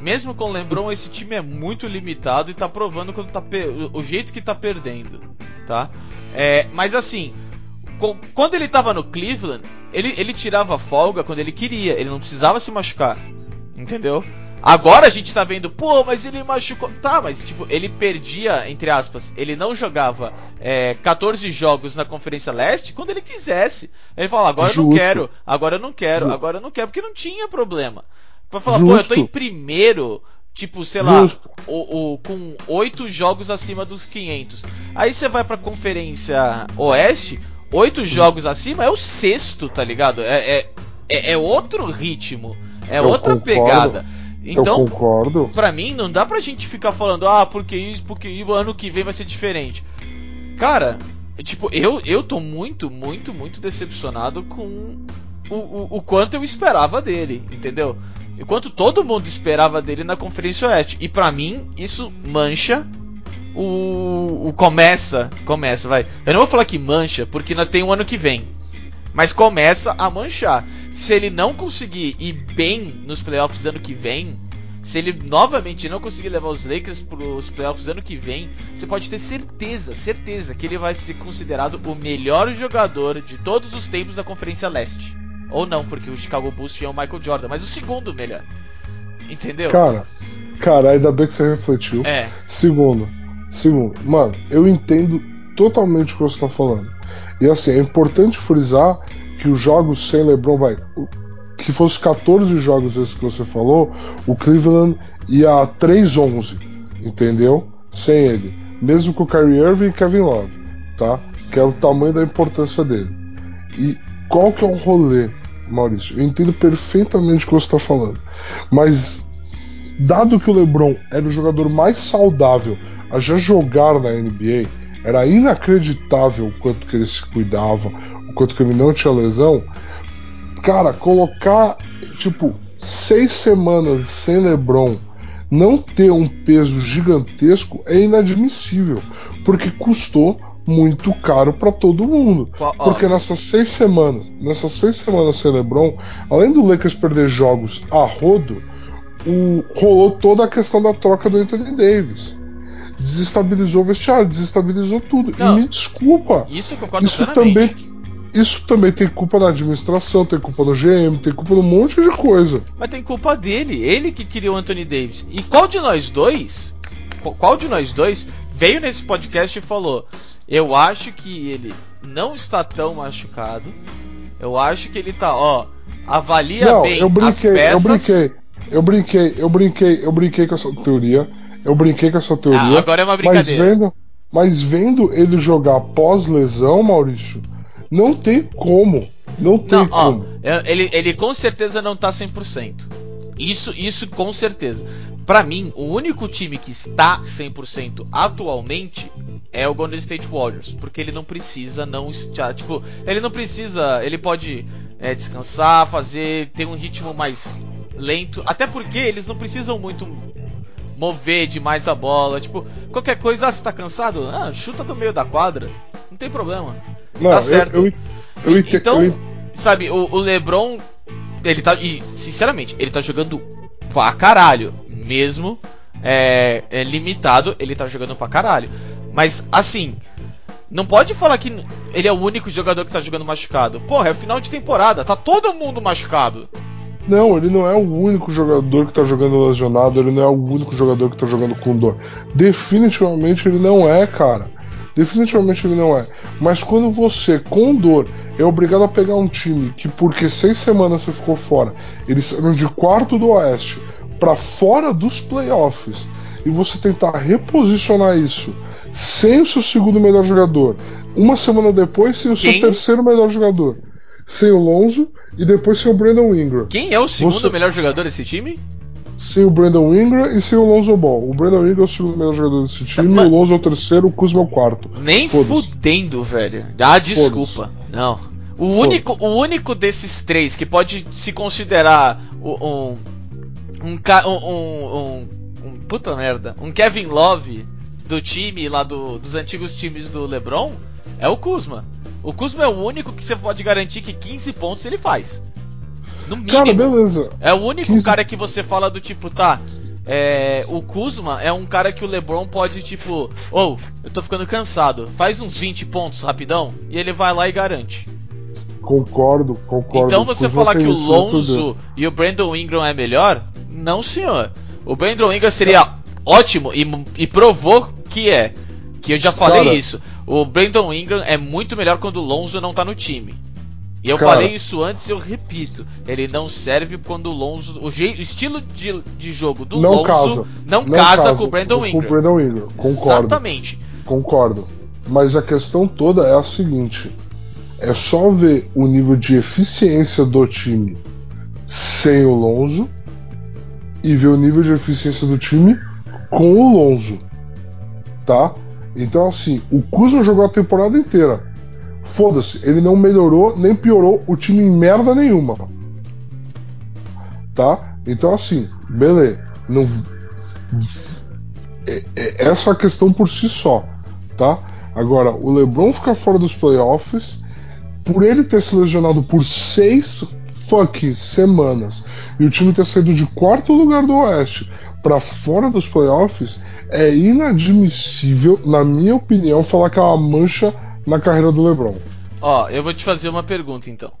Mesmo com o LeBron, esse time é muito limitado e tá provando quando tá per- o jeito que tá perdendo, tá? É, mas assim, quando ele tava no Cleveland, ele, ele tirava folga quando ele queria, ele não precisava se machucar, entendeu? Agora a gente tá vendo, pô, mas ele machucou. Tá, mas tipo, ele perdia, entre aspas, ele não jogava é, 14 jogos na Conferência Leste quando ele quisesse. Ele fala, agora eu não Justo. quero, agora eu não quero, Ju- agora eu não quero, porque não tinha problema. Vai falar, pô, eu tô Justo. em primeiro, tipo, sei lá, Justo. o, o- com 8 jogos acima dos 500. Aí você vai pra Conferência Oeste, 8 jogos acima é o sexto, tá ligado? É, é, é, é outro ritmo, é Eu outra concordo. pegada. Então, eu concordo. Pra mim, não dá pra gente ficar falando, ah, porque isso, porque isso, ano que vem vai ser diferente. Cara, tipo, eu, eu tô muito, muito, muito decepcionado com o, o, o quanto eu esperava dele, entendeu? E quanto todo mundo esperava dele na Conferência Oeste. E pra mim, isso mancha o, o. Começa. Começa, vai. Eu não vou falar que mancha, porque nós tem um ano que vem. Mas começa a manchar. Se ele não conseguir ir bem nos playoffs ano que vem, se ele novamente não conseguir levar os Lakers pros playoffs ano que vem, você pode ter certeza, certeza que ele vai ser considerado o melhor jogador de todos os tempos da Conferência Leste. Ou não, porque o Chicago Bulls tinha o Michael Jordan, mas o segundo melhor. Entendeu? Cara, cara, ainda bem que você refletiu. É. Segundo, segundo, mano, eu entendo totalmente o que você tá falando. E assim, é importante frisar que os jogos sem LeBron vai. Que fosse 14 jogos esses que você falou, o Cleveland ia a 3-11, entendeu? sem ele, mesmo com o Kyrie Irving e Kevin Love, tá? Que é o tamanho da importância dele. E qual que é o rolê, Maurício? Eu entendo perfeitamente o que você está falando, mas dado que o LeBron era o jogador mais saudável a já jogar na NBA, era inacreditável o quanto que ele se cuidava, o quanto que ele não tinha lesão. Cara, colocar tipo seis semanas sem LeBron não ter um peso gigantesco é inadmissível, porque custou muito caro para todo mundo. Qual-. Porque nessas seis semanas, nessas seis semanas sem LeBron, além do Lakers perder jogos a rodo, o- rolou toda a questão da troca do Anthony Davis. Desestabilizou o vestiário, desestabilizou tudo. Não. E me desculpa, Isso eu concordo isso plenamente. também, isso também tem culpa na administração, tem culpa no GM, tem culpa num monte de coisa. Mas tem culpa dele, ele que queria o Anthony Davis. E qual de nós dois, qu- qual de nós dois veio nesse podcast e falou: Eu acho que ele não está tão machucado. Eu acho que ele tá, ó, avalia Não, bem eu as brinquei, eu peças. brinquei, eu brinquei, eu brinquei, eu brinquei com essa teoria. Eu brinquei com essa teoria. Ah, agora é uma Mas brincadeira. vendo, mas vendo ele jogar pós-lesão, Maurício, não tem como. Não tem Não, ó, como. eu- ele, ele com certeza não tá 100%. Isso, isso com certeza. Pra mim, o único time que está 100% atualmente é o Golden State Warriors, porque ele não precisa não estar, tipo, ele não precisa, ele pode é, descansar, fazer, ter um ritmo mais lento, até porque eles não precisam muito mover demais a bola, tipo, qualquer coisa, ah, você tá cansado? Ah, chuta do meio da quadra, não tem problema. Não, tá certo. Eu, eu, Então, eu ent- sabe, o, o LeBron, ele tá. E, sinceramente, ele tá jogando pra caralho. Mesmo é, é limitado, ele tá jogando pra caralho. Mas, assim, não pode falar que ele é o único jogador que tá jogando machucado. Porra, é final de temporada, tá todo mundo machucado. Não, ele não é o único jogador que tá jogando lesionado, ele não é o único jogador que tá jogando com dor. Definitivamente ele não é, cara. Definitivamente ele não é. Mas quando você, com dor, é obrigado a pegar um time que, porque seis semanas você ficou fora, eles saíram de quarto do Oeste pra fora dos playoffs, e você tentar reposicionar isso sem o seu segundo melhor jogador, uma semana depois sem o Quem? seu terceiro melhor jogador, sem o Lonzo e depois sem o Brandon Ingram. Quem é o segundo Você- melhor jogador desse time? Sem o Brandon Ingram e sem o Lonzo Ball. O Brandon Ingram é o segundo melhor jogador desse time, Mas- o Lonzo é o terceiro, o Kuzma é o quarto. Nem fudendo, velho. Ah, desculpa. Não. O único, o único desses três que pode se considerar um. Um, um, um, um, um- Puta merda. Um Kevin Love do time lá do, dos antigos times do LeBron é o Kuzma. O Kuzma é o único que você pode garantir que 15 pontos ele faz. No mínimo. Cara, beleza. É o único 15 cara que você fala do tipo, tá. É, o Kuzma é um cara que o LeBron pode, tipo, ou, eu tô ficando cansado, faz uns 20 pontos rapidão e ele vai lá e garante. Concordo, concordo. então você Kuzma falar que o. Lonzo e o Brandon Ingram é melhor? Não, senhor. O Brandon Ingram seria ótimo e, e provou que é. Que eu já falei Cara. isso. O Brandon Ingram é muito melhor quando o Lonzo não tá no time. E eu Cara. falei isso antes e eu repito. Ele não serve quando o Lonzo. O, je- o estilo de, de jogo do Não Lonzo casa. não, casa, com o Brandon Ingram. Com o Brandon Ingram. Concordo. Exatamente. Concordo. Mas a questão toda é a seguinte: é só ver o nível de eficiência do time sem o Lonzo e ver o nível de eficiência do time com o Lonzo. Tá? Então, assim, o Kuzma jogou a temporada inteira. Foda-se, ele não melhorou nem piorou o time em merda nenhuma. Tá? Então, assim, beleza. Não... É- é- essa é a questão por si só tá? Agora, o LeBron ficar fora dos playoffs, por ele ter se lesionado por seis fucking semanas e o time ter saído de quarto lugar do Oeste para fora dos playoffs, é inadmissível, na minha opinião, falar que é uma mancha na carreira do LeBron. Ó, eu vou te fazer uma pergunta então.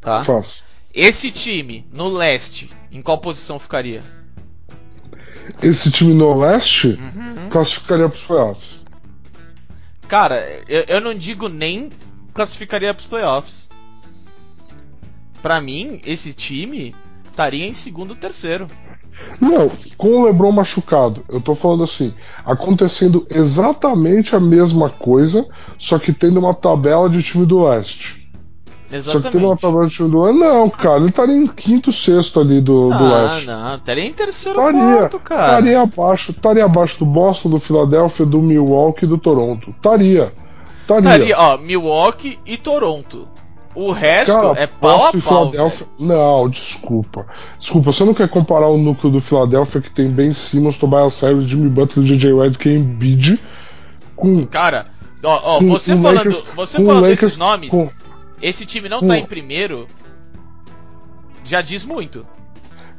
Tá? Fácil. Esse time, no leste, em qual posição ficaria? Esse time no Leste Uhum. classificaria para os playoffs. Cara, eu, eu não digo nem classificaria pros playoffs. Pra mim, esse time estaria em segundo ou terceiro. Não, com o LeBron machucado, eu tô falando assim, acontecendo exatamente a mesma coisa, só que tendo uma tabela de time do leste. Só que tendo uma Exatamente. tabela de time do leste. Não, cara, ele estaria em quinto, sexto ali do, do Ah, leste. não, estaria em terceiro Estaria, quarto, cara. estaria abaixo, estaria abaixo do Boston, do Philadelphia, do Milwaukee e do Toronto. Estaria. Estaria, ó, Milwaukee e Toronto. O resto Cara, é pau a e pau. Philadelphia. Não, desculpa. Desculpa, você não quer comparar o núcleo do Philadelphia que tem Ben Simmons, Tobias Harris, Jimmy Butler, DJ Redick e Embiid com. Cara, ó, ó, Com você falando, Lakers- você falando Lakers- desses nomes, com- esse time não tá em primeiro, já diz muito.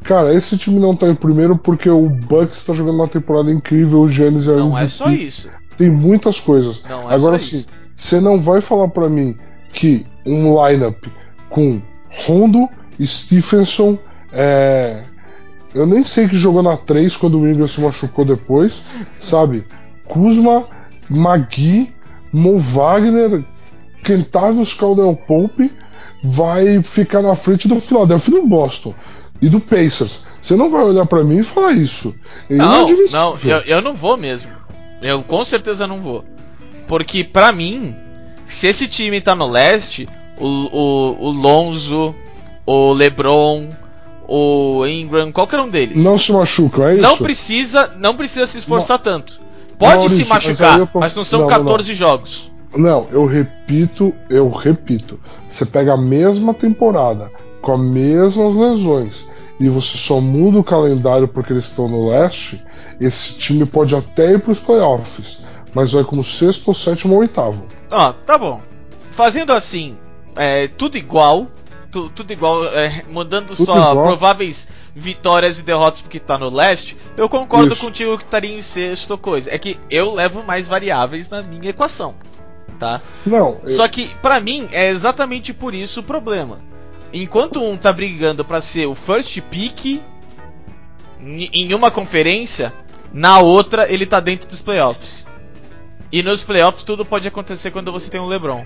Cara, esse time não tá em primeiro porque o Bucks tá jogando uma temporada incrível, o Giannis é Não é só isso. Tem muitas coisas. Não é Agora sim, você não vai falar pra mim que um lineup com Rondo, Stephenson, é... eu nem sei que jogou na 3 quando o Ingram se machucou depois, sabe? Kuzma, Magui, Mo Wagner, Kentavious Caldwell Pope vai ficar na frente do Philadelphia e do Boston e do Pacers. Você não vai olhar pra mim e falar isso. É Não, não, eu, eu não vou mesmo. Eu com certeza não vou. Porque pra mim, se esse time tá no leste, o, o, o Lonzo, o LeBron, o Ingram, qualquer um deles, Não se machucam, é isso? não precisa, não precisa se esforçar tanto. Pode Maurício, se mas machucar, mas, tô- não são não, não, não. 14 jogos. Não, eu repito, eu repito. Você pega a mesma temporada, com as mesmas lesões, e você só muda o calendário porque eles estão no leste, esse time pode até ir para os playoffs, mas vai como sexto, ou sétimo ou oitavo. Ó, tá bom. Fazendo assim, é, tudo igual, tu- tudo igual, é, mudando Tudo só igual. prováveis vitórias e derrotas porque tá no leste, eu concordo Isso. contigo que estaria em sexto coisa. É que eu levo mais variáveis na minha equação, tá? Não, eu- Só que, pra mim, é exatamente por isso o problema. Enquanto um tá brigando pra ser o first pick em uma conferência, na outra ele tá dentro dos playoffs. E nos playoffs tudo pode acontecer quando você tem um LeBron.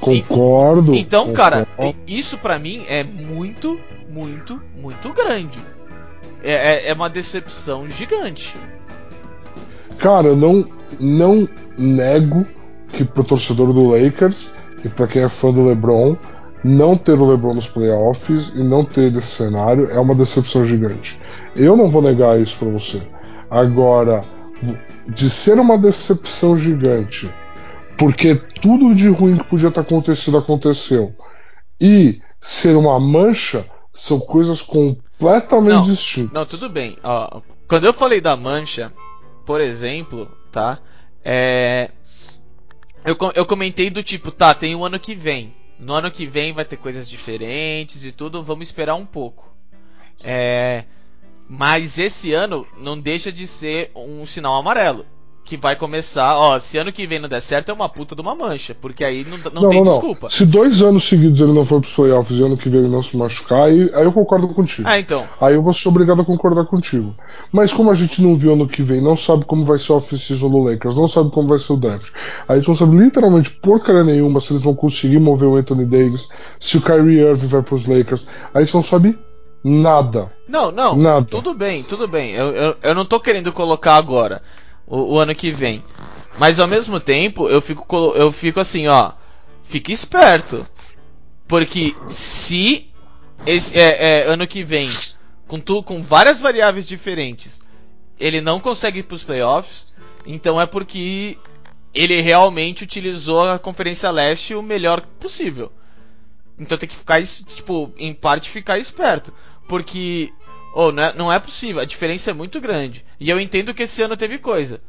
concordo. Então, cara, concordo. isso pra mim é muito, muito, muito grande. É, é- é uma decepção gigante. Cara, eu não, não nego que pro torcedor do Lakers e pra quem é fã do LeBron, não ter o LeBron nos playoffs e não ter esse cenário é uma decepção gigante. Eu não vou negar isso pra você. Agora, de ser uma decepção gigante, porque tudo de ruim que podia ter acontecido aconteceu, e ser uma mancha, são coisas completamente Não, distintas. Não, tudo bem. Ó, quando eu falei da mancha, por exemplo, tá? É. Eu, eu comentei do tipo, tá, tem o ano que vem. No ano que vem vai ter coisas diferentes e tudo, vamos esperar um pouco. É. Mas esse ano não deixa de ser um sinal amarelo. Que vai começar, ó, se ano que vem não der certo é uma puta de uma mancha, porque aí não, não, Não, tem não, desculpa. Se dois anos seguidos ele não for pros playoffs e ano que vem ele não se machucar, aí, aí eu concordo contigo. Ah, então. Aí eu vou ser obrigado a concordar contigo. Mas como a gente não viu ano que vem, não sabe como vai ser a off-season do Lakers, não sabe como vai ser o draft. A gente não sabe literalmente porcaria nenhuma se eles vão conseguir mover o Anthony Davis, se o Kyrie Irving vai pros Lakers. A gente não sabe nada. Não, não. Nada. Tudo bem, tudo bem. Eu, eu, eu não tô querendo colocar agora o, o ano que vem. Mas ao mesmo tempo, eu fico, eu fico assim, ó. Fique esperto. Porque se esse é, é, ano que vem, com, tu, com várias variáveis diferentes, ele não consegue ir pros playoffs, então é porque ele realmente utilizou a Conferência Leste o melhor possível. Então tem que ficar, tipo, em parte ficar esperto. Porque, oh, não, é, não é possível, a diferença é muito grande. E eu entendo que esse ano teve coisa.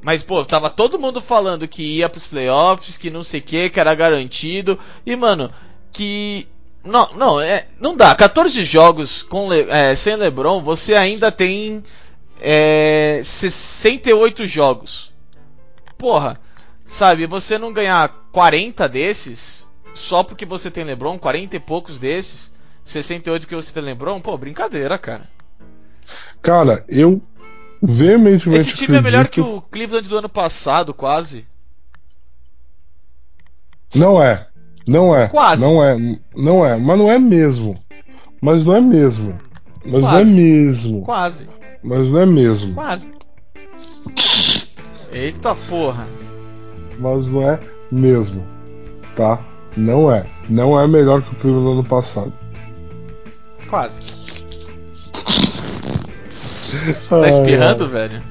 Mas, pô, tava todo mundo falando que ia pros playoffs, que não sei o que, que era garantido. E, mano, que. Não, não, é, não dá. 14 jogos com Le- é, sem LeBron, você ainda tem é, 68 jogos. Porra, sabe, você não ganhar 40 desses, só porque você tem LeBron, 40 e poucos desses, 68 porque você tem LeBron, pô, brincadeira, cara. Cara, eu veementemente Esse time é melhor que acredito- o Cleveland do ano passado, quase. Não é. Não é. Quase. Não é. Não é. Mas não é mesmo. Mas não é mesmo. Mas Quase. não é mesmo. Quase, Mas não é mesmo. quase. Eita porra. Mas não é mesmo. Tá? Não é. Não é melhor que o primo do ano passado. Quase. Tá espirrando, velho?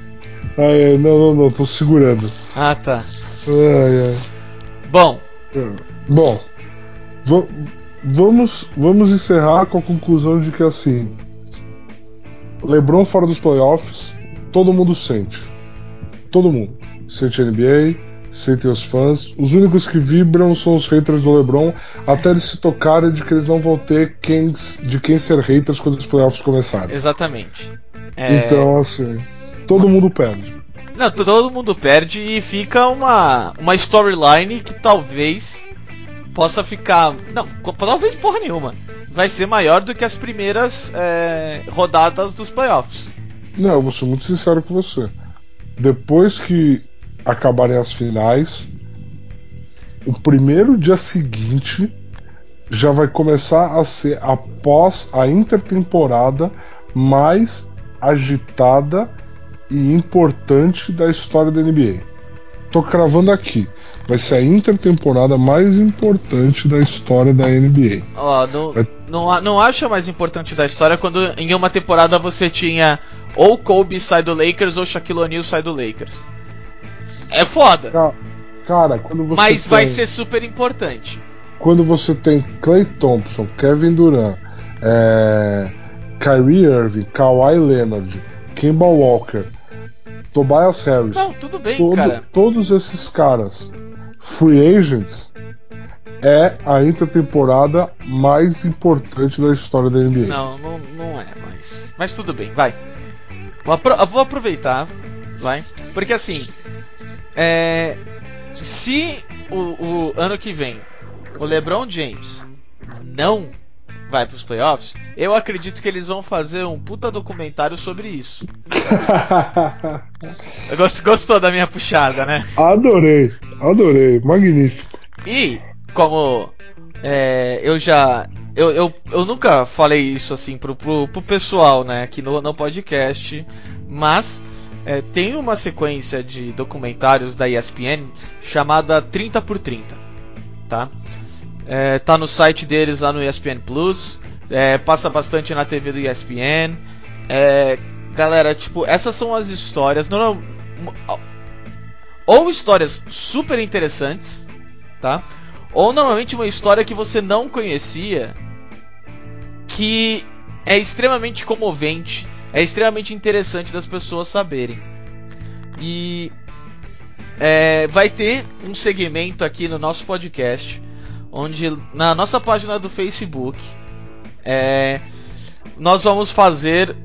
Ai, ai, não, não, não, tô segurando. Ah, tá. Ai, ai. Bom, Bom, va- vamos, vamos encerrar com a conclusão de que assim, LeBron fora dos playoffs, todo mundo sente. Todo mundo. Sente a NBA, sente os fãs. Os únicos que vibram são os haters do LeBron, até eles se tocarem de que eles não vão ter quem, de quem ser haters quando os playoffs começarem. exatamente. É, Então, assim, todo mundo perde. Não, todo mundo perde e fica uma, uma storyline que talvez possa ficar. Não, talvez porra nenhuma. Vai ser maior do que as primeiras é, rodadas dos playoffs. Não, eu vou ser muito sincero com você. Depois que acabarem as finais, o primeiro dia seguinte já vai começar a ser após a intertemporada mais agitada e importante da história da NBA. Tô cravando aqui. Vai ser a intertemporada mais importante da história da NBA. Ó, não, Vai- não, não acho a mais importante da história quando em uma temporada você tinha ou Kobe sai do Lakers ou Shaquille O'Neal sai do Lakers. É foda, Ca- Cara, quando você mas vai tem- ser super importante. quando você tem Clay Thompson, Kevin Durant, é, Kyrie Irving, Kawhi Leonard, Kemba Walker, Tobias Harris, Não, tudo bem, todo- cara. todos esses caras free agents, é a intertemporada mais importante da história da NBA. Não, não, não é, mas. Mas tudo bem, vai. Vou aproveitar, vai. Porque assim. É, se o, o ano que vem o LeBron James não vai pros playoffs, eu acredito que eles vão fazer um puta documentário sobre isso. Gost- Gostou da minha puxada, né? adorei, adorei, magnífico. E como é, eu já. Eu, eu, eu nunca falei isso assim pro, pro, pro pessoal, né, aqui no, no podcast, mas é, tem uma sequência de documentários da ESPN chamada 30 por 30, tá? É, tá no site deles lá no ESPN Plus, é, passa bastante na TV do ESPN. É, galera, tipo, essas são as histórias, não, não, ou histórias super interessantes, tá? Ou normalmente uma história que você não conhecia, que é extremamente comovente, é extremamente interessante das pessoas saberem. E é, vai ter um segmento aqui no nosso podcast, onde na nossa página do Facebook é, nós vamos fazer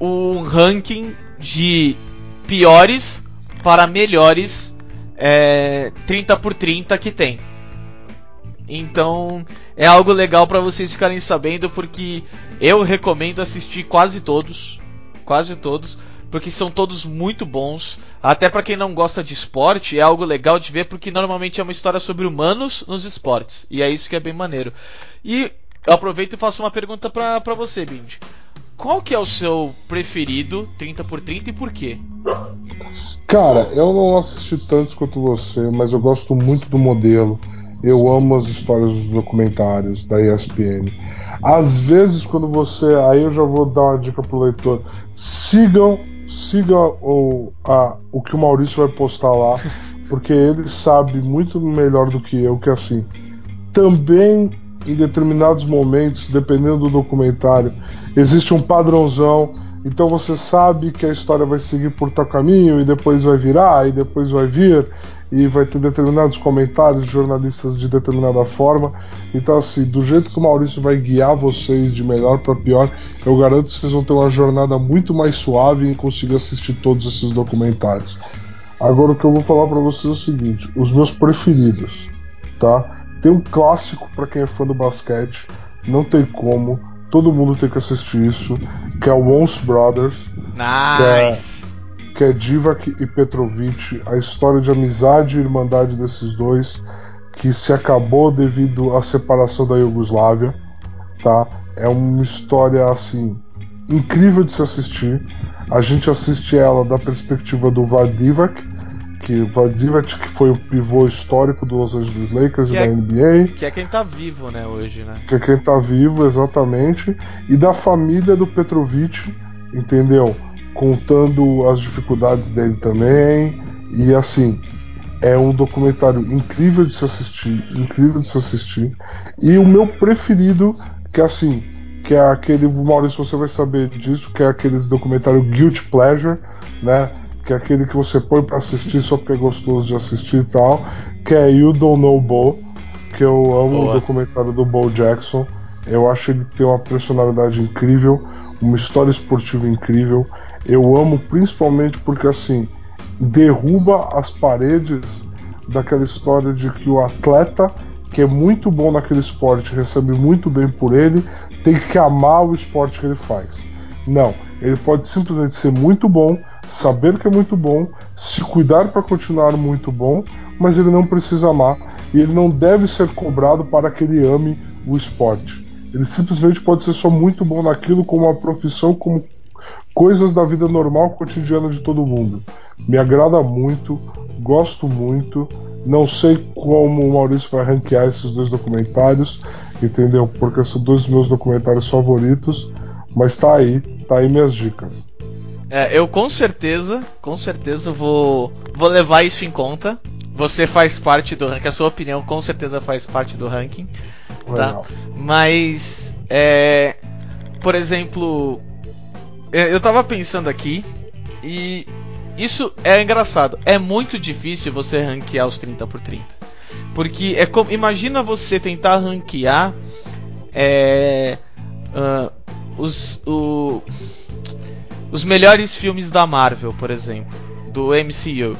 um ranking de piores para melhores é, 30 por 30 que tem. Então é algo legal para vocês ficarem sabendo porque eu recomendo assistir quase todos, quase todos, porque são todos muito bons. Até para quem não gosta de esporte, é algo legal de ver porque normalmente é uma história sobre humanos nos esportes e é isso que é bem maneiro. E eu aproveito e faço uma pergunta pra, pra você, Bind. Qual que é o seu preferido 30 por 30 e por quê? Cara, eu não assisti tantos quanto você, mas eu gosto muito do modelo. Eu amo as histórias dos documentários da ESPN. Às vezes, quando você. Aí eu já vou dar uma dica pro leitor. Sigam, sigam o, a, o que o Maurício vai postar lá, porque ele sabe muito melhor do que eu que assim. Também em determinados momentos, dependendo do documentário, existe um padrãozão. Então você sabe que a história vai seguir por tal caminho e depois vai virar e depois vai vir e vai ter determinados comentários de jornalistas de determinada forma. Então assim, do jeito que o Maurício vai guiar vocês de melhor para pior, eu garanto que vocês vão ter uma jornada muito mais suave em conseguir assistir todos esses documentários. Agora o que eu vou falar para vocês é o seguinte, os meus preferidos, tá? Tem um clássico para quem é fã do basquete, não tem como, todo mundo tem que assistir isso, que é o Once Brothers, Nice! que é Divac e Petrovic, a história de amizade e irmandade desses dois, que se acabou devido à separação da Iugoslávia, tá? É uma história assim incrível de se assistir. A gente assiste ela da perspectiva do Vadivac, que Vadivac que foi o pivô histórico do Los Angeles Lakers Que e é- da NBA, Que é quem tá vivo, né, hoje, né? que é quem tá vivo exatamente, e da família do Petrovic, entendeu? Contando as dificuldades dele também. E assim, é um documentário incrível de se assistir, incrível de se assistir. E o meu preferido, que é assim, que é aquele, Maurício, você vai saber disso, que é aquele documentário Guilty Pleasure, né? Que é aquele que você põe pra assistir só porque é gostoso de assistir e tal, que é You Don't Know Bo, que eu amo Boa. o documentário do Bo Jackson. Eu acho ele tem uma personalidade incrível, uma história esportiva incrível. Eu amo principalmente porque assim derruba as paredes daquela história de que o atleta que é muito bom naquele esporte, recebe muito bem por ele, tem que amar o esporte que ele faz. Não, ele pode simplesmente ser muito bom, saber que é muito bom, se cuidar para continuar muito bom, mas ele não precisa amar e ele não deve ser cobrado para que ele ame o esporte. Ele simplesmente pode ser só muito bom naquilo como uma profissão, como coisas da vida normal cotidiana de todo mundo. Me agrada muito, gosto muito. Não sei como o Maurício vai ranquear esses dois documentários, entendeu? Porque são dois dos meus documentários favoritos. Mas tá aí, tá aí minhas dicas. É, eu com certeza, com certeza vou, vou levar isso em conta. Você faz parte do ranking, a sua opinião com certeza faz parte do ranking. Tá. Mas, é, por exemplo, é, eu tava pensando aqui e isso é engraçado. É muito difícil você ranquear os 30 por 30. Porque é como. Imagina você tentar ranquear é, ah, os, o- os melhores filmes da Marvel, por exemplo. Do MCU.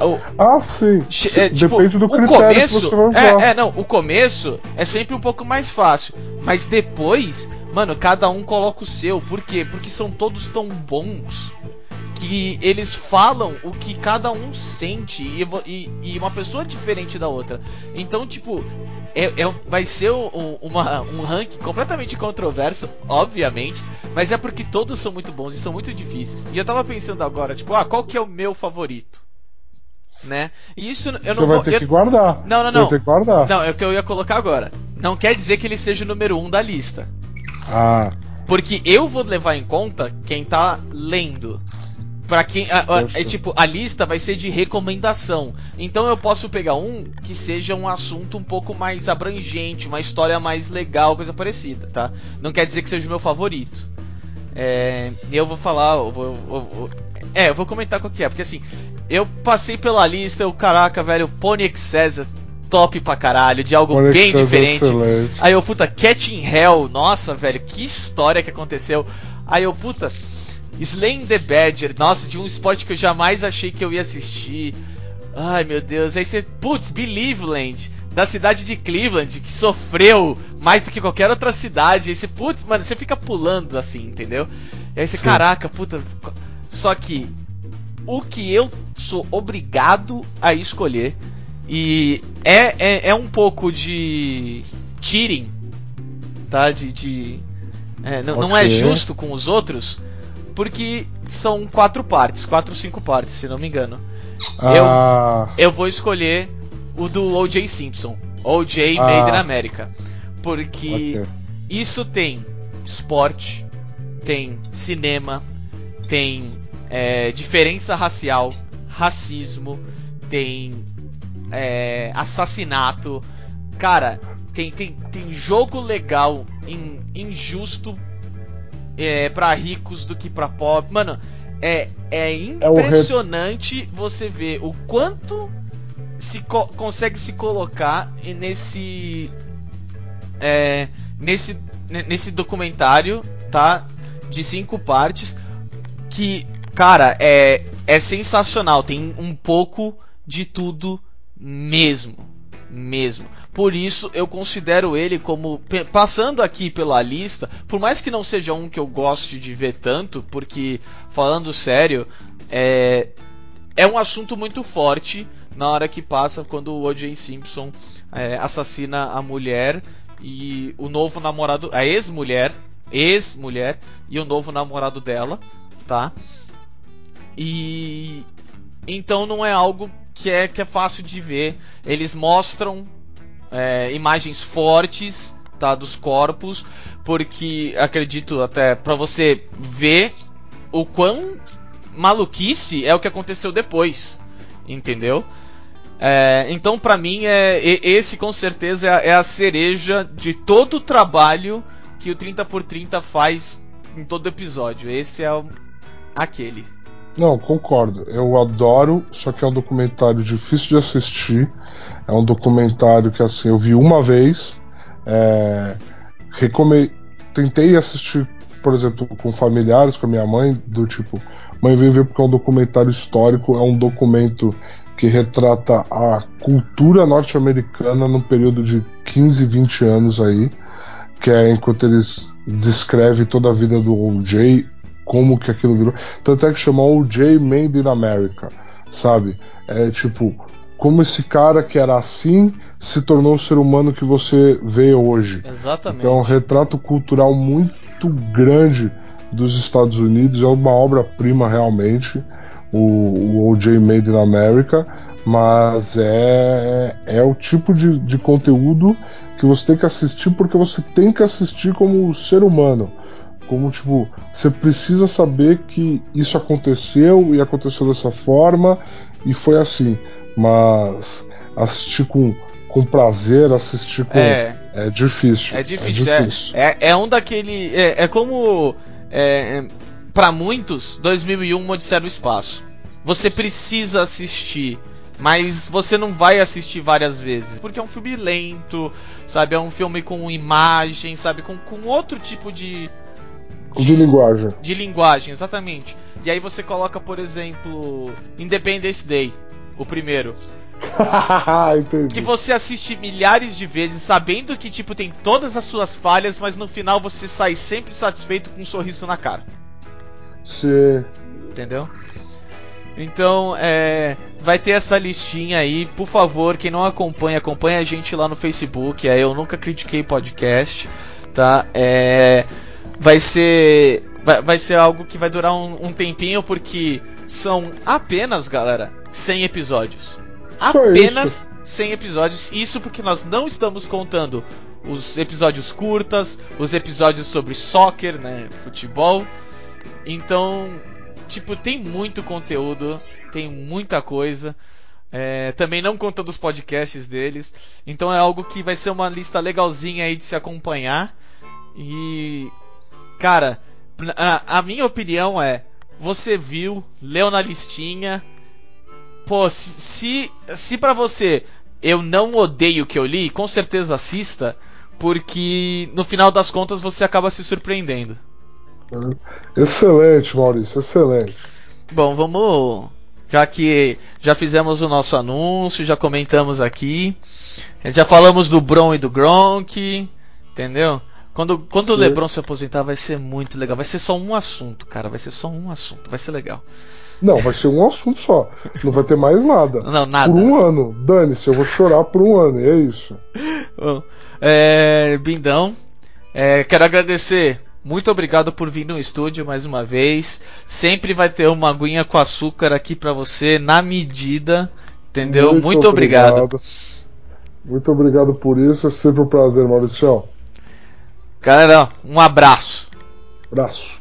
O- Ah, sim. É, tipo, Depende do critério começo, que você vai usar. É, é, não, o começo é sempre um pouco mais fácil, mas depois, mano, cada um coloca o seu. Por quê? Porque são todos tão bons que eles falam o que cada um sente e, e- e uma pessoa é diferente da outra. Então, tipo, é, é- vai ser um, uma- um ranking completamente controverso, obviamente, mas é porque todos são muito bons e são muito difíceis. E eu tava pensando agora, tipo, ah, qual que é o meu favorito? Né? E isso eu Você não vai vou. ter eu- que guardar. Não, não, Você não. vai ter que guardar. Não, é o que eu ia colocar agora. Não quer dizer que ele seja o número um da lista. Ah, Porque eu vou levar em conta quem tá lendo. Pra quem. a- a- é tipo, a lista vai ser de recomendação. Então eu posso pegar um que seja um assunto um pouco mais abrangente, uma história mais legal, coisa parecida, tá? Não quer dizer que seja o meu favorito. É, eu vou falar. eu vou- eu vou- é, eu vou comentar qual que é, porque assim, eu passei pela lista, eu, caraca, velho, Pony Excess top pra caralho, de algo Pony bem Excess é diferente. excelente. Aí eu, puta, Cat in Hell, nossa, velho, que história que aconteceu. Aí eu, puta, Slaying the Badger, nossa, de um esporte que eu jamais achei que eu ia assistir. Ai, meu Deus. Aí você, putz, Believeland, da cidade de Cleveland, que sofreu mais do que qualquer outra cidade. Aí você, putz, mano, você fica pulando assim, entendeu? E aí você, Sim. caraca, puta. Só que o que eu sou obrigado a escolher e é, é, é um pouco de cheating, tá? De. de é, não, não é justo com os outros, porque são quatro partes, quatro ou cinco partes, se não me engano. Ah, Eu vou escolher o do O.J. Simpson, O.J. Ah. Made in America, porque ok. isso tem esporte, tem cinema, tem é, diferença racial, racismo, tem é, assassinato. Cara, tem, tem, tem jogo legal, in- injusto é, para ricos do que pra pobres. Mano, é, é É impressionante você ver o quanto se co- consegue se colocar nesse é, nesse ne- nesse documentário, tá? De cinco partes que, cara, é é sensacional. Tem um pouco de tudo mesmo, mesmo. Por isso eu considero ele como passando aqui pela lista, por mais que não seja um que eu goste de ver tanto, porque falando sério, é é um assunto muito forte na hora que passa quando o O.J. Simpson é, assassina a mulher e o novo namorado, a ex-mulher, ex-mulher e o novo namorado dela, tá? E então não é algo que é, que é fácil de ver. Eles mostram é, imagens fortes tá, dos corpos, porque acredito até para você ver o quão maluquice é o que aconteceu depois, entendeu? É, então, para mim, é, esse com certeza é a, é a, cereja de todo o trabalho que o 30 por 30 faz em todo episódio. Esse é o, aquele. Não, concordo. Eu adoro, só que é um documentário difícil de assistir. É um documentário que assim eu vi uma vez. É, recome... Tentei assistir, por exemplo, com familiares, com a minha mãe, do tipo, mãe vem ver porque é um documentário histórico, é um documento que retrata a cultura norte-americana no período de 15, 20 anos aí, que é enquanto eles descrevem toda a vida do O.J., como que aquilo virou. Tanto é que chamou O.J. Made in America, sabe? É tipo, como esse cara que era assim se tornou o ser humano que você vê hoje. Exatamente. Então, é um retrato cultural muito grande dos Estados Unidos, é uma obra-prima realmente o, o OJ Made in America, mas é, é o tipo de, de conteúdo que você tem que assistir porque você tem que assistir como ser humano. Como, tipo, você precisa saber que isso aconteceu e aconteceu dessa forma e foi assim. Mas assistir com, com prazer, assistir com. É, é difícil. É difícil. É, difícil. é, é, é um daquele. É, é como. É, para muitos, 2001 Odisseia no Espaço. Você precisa assistir, mas você não vai assistir várias vezes, porque é um filme lento, sabe? É um filme com imagem, sabe? Com, com outro tipo de, de, linguagem. De linguagem, exatamente. E aí você coloca, por exemplo, Independence Day, o primeiro. que você assiste milhares de vezes, sabendo que tipo tem todas as suas falhas, mas no final você sai sempre satisfeito com um sorriso na cara. Sim. Entendeu? Então, é, vai ter essa listinha aí. Por favor, quem não acompanha, acompanha a gente lá no Facebook. É Eu Nunca Critiquei Podcast. Tá? É, vai ser. Vai, vai ser algo que vai durar um, um tempinho, porque são apenas, galera, 100 episódios. Só apenas isso. 100 episódios. Isso porque nós não estamos contando os episódios curtas, os episódios sobre soccer, né? Futebol. Então, tipo, tem muito conteúdo, tem muita coisa. É, também não conta dos podcasts deles. Então é algo que vai ser uma lista legalzinha aí de se acompanhar. E. Cara, a, a minha opinião é. Você viu, leu na listinha. Pô, se, se, se pra você eu não odeio o que eu li, com certeza assista. Porque no final das contas você acaba se surpreendendo. Excelente, Maurício, excelente. Bom, vamos. Já que já fizemos o nosso anúncio, já comentamos aqui, já falamos do Bron e do Gronk, entendeu? Quando, quando o LeBron se aposentar vai ser muito legal. Vai ser só um assunto, cara. Vai ser só um assunto. Vai ser legal. Não, vai ser um assunto só. Não vai ter mais nada. Não, nada. Por um ano. Dane-se, eu vou chorar por um ano. E é isso. Bom, é, Bindão, é, quero agradecer muito obrigado por vir no estúdio mais uma vez. Sempre vai ter uma aguinha com açúcar aqui para você na medida, entendeu? Muito, Muito obrigado. obrigado. Muito obrigado por isso. É sempre um prazer, Maurício. Galera, um abraço. Abraço.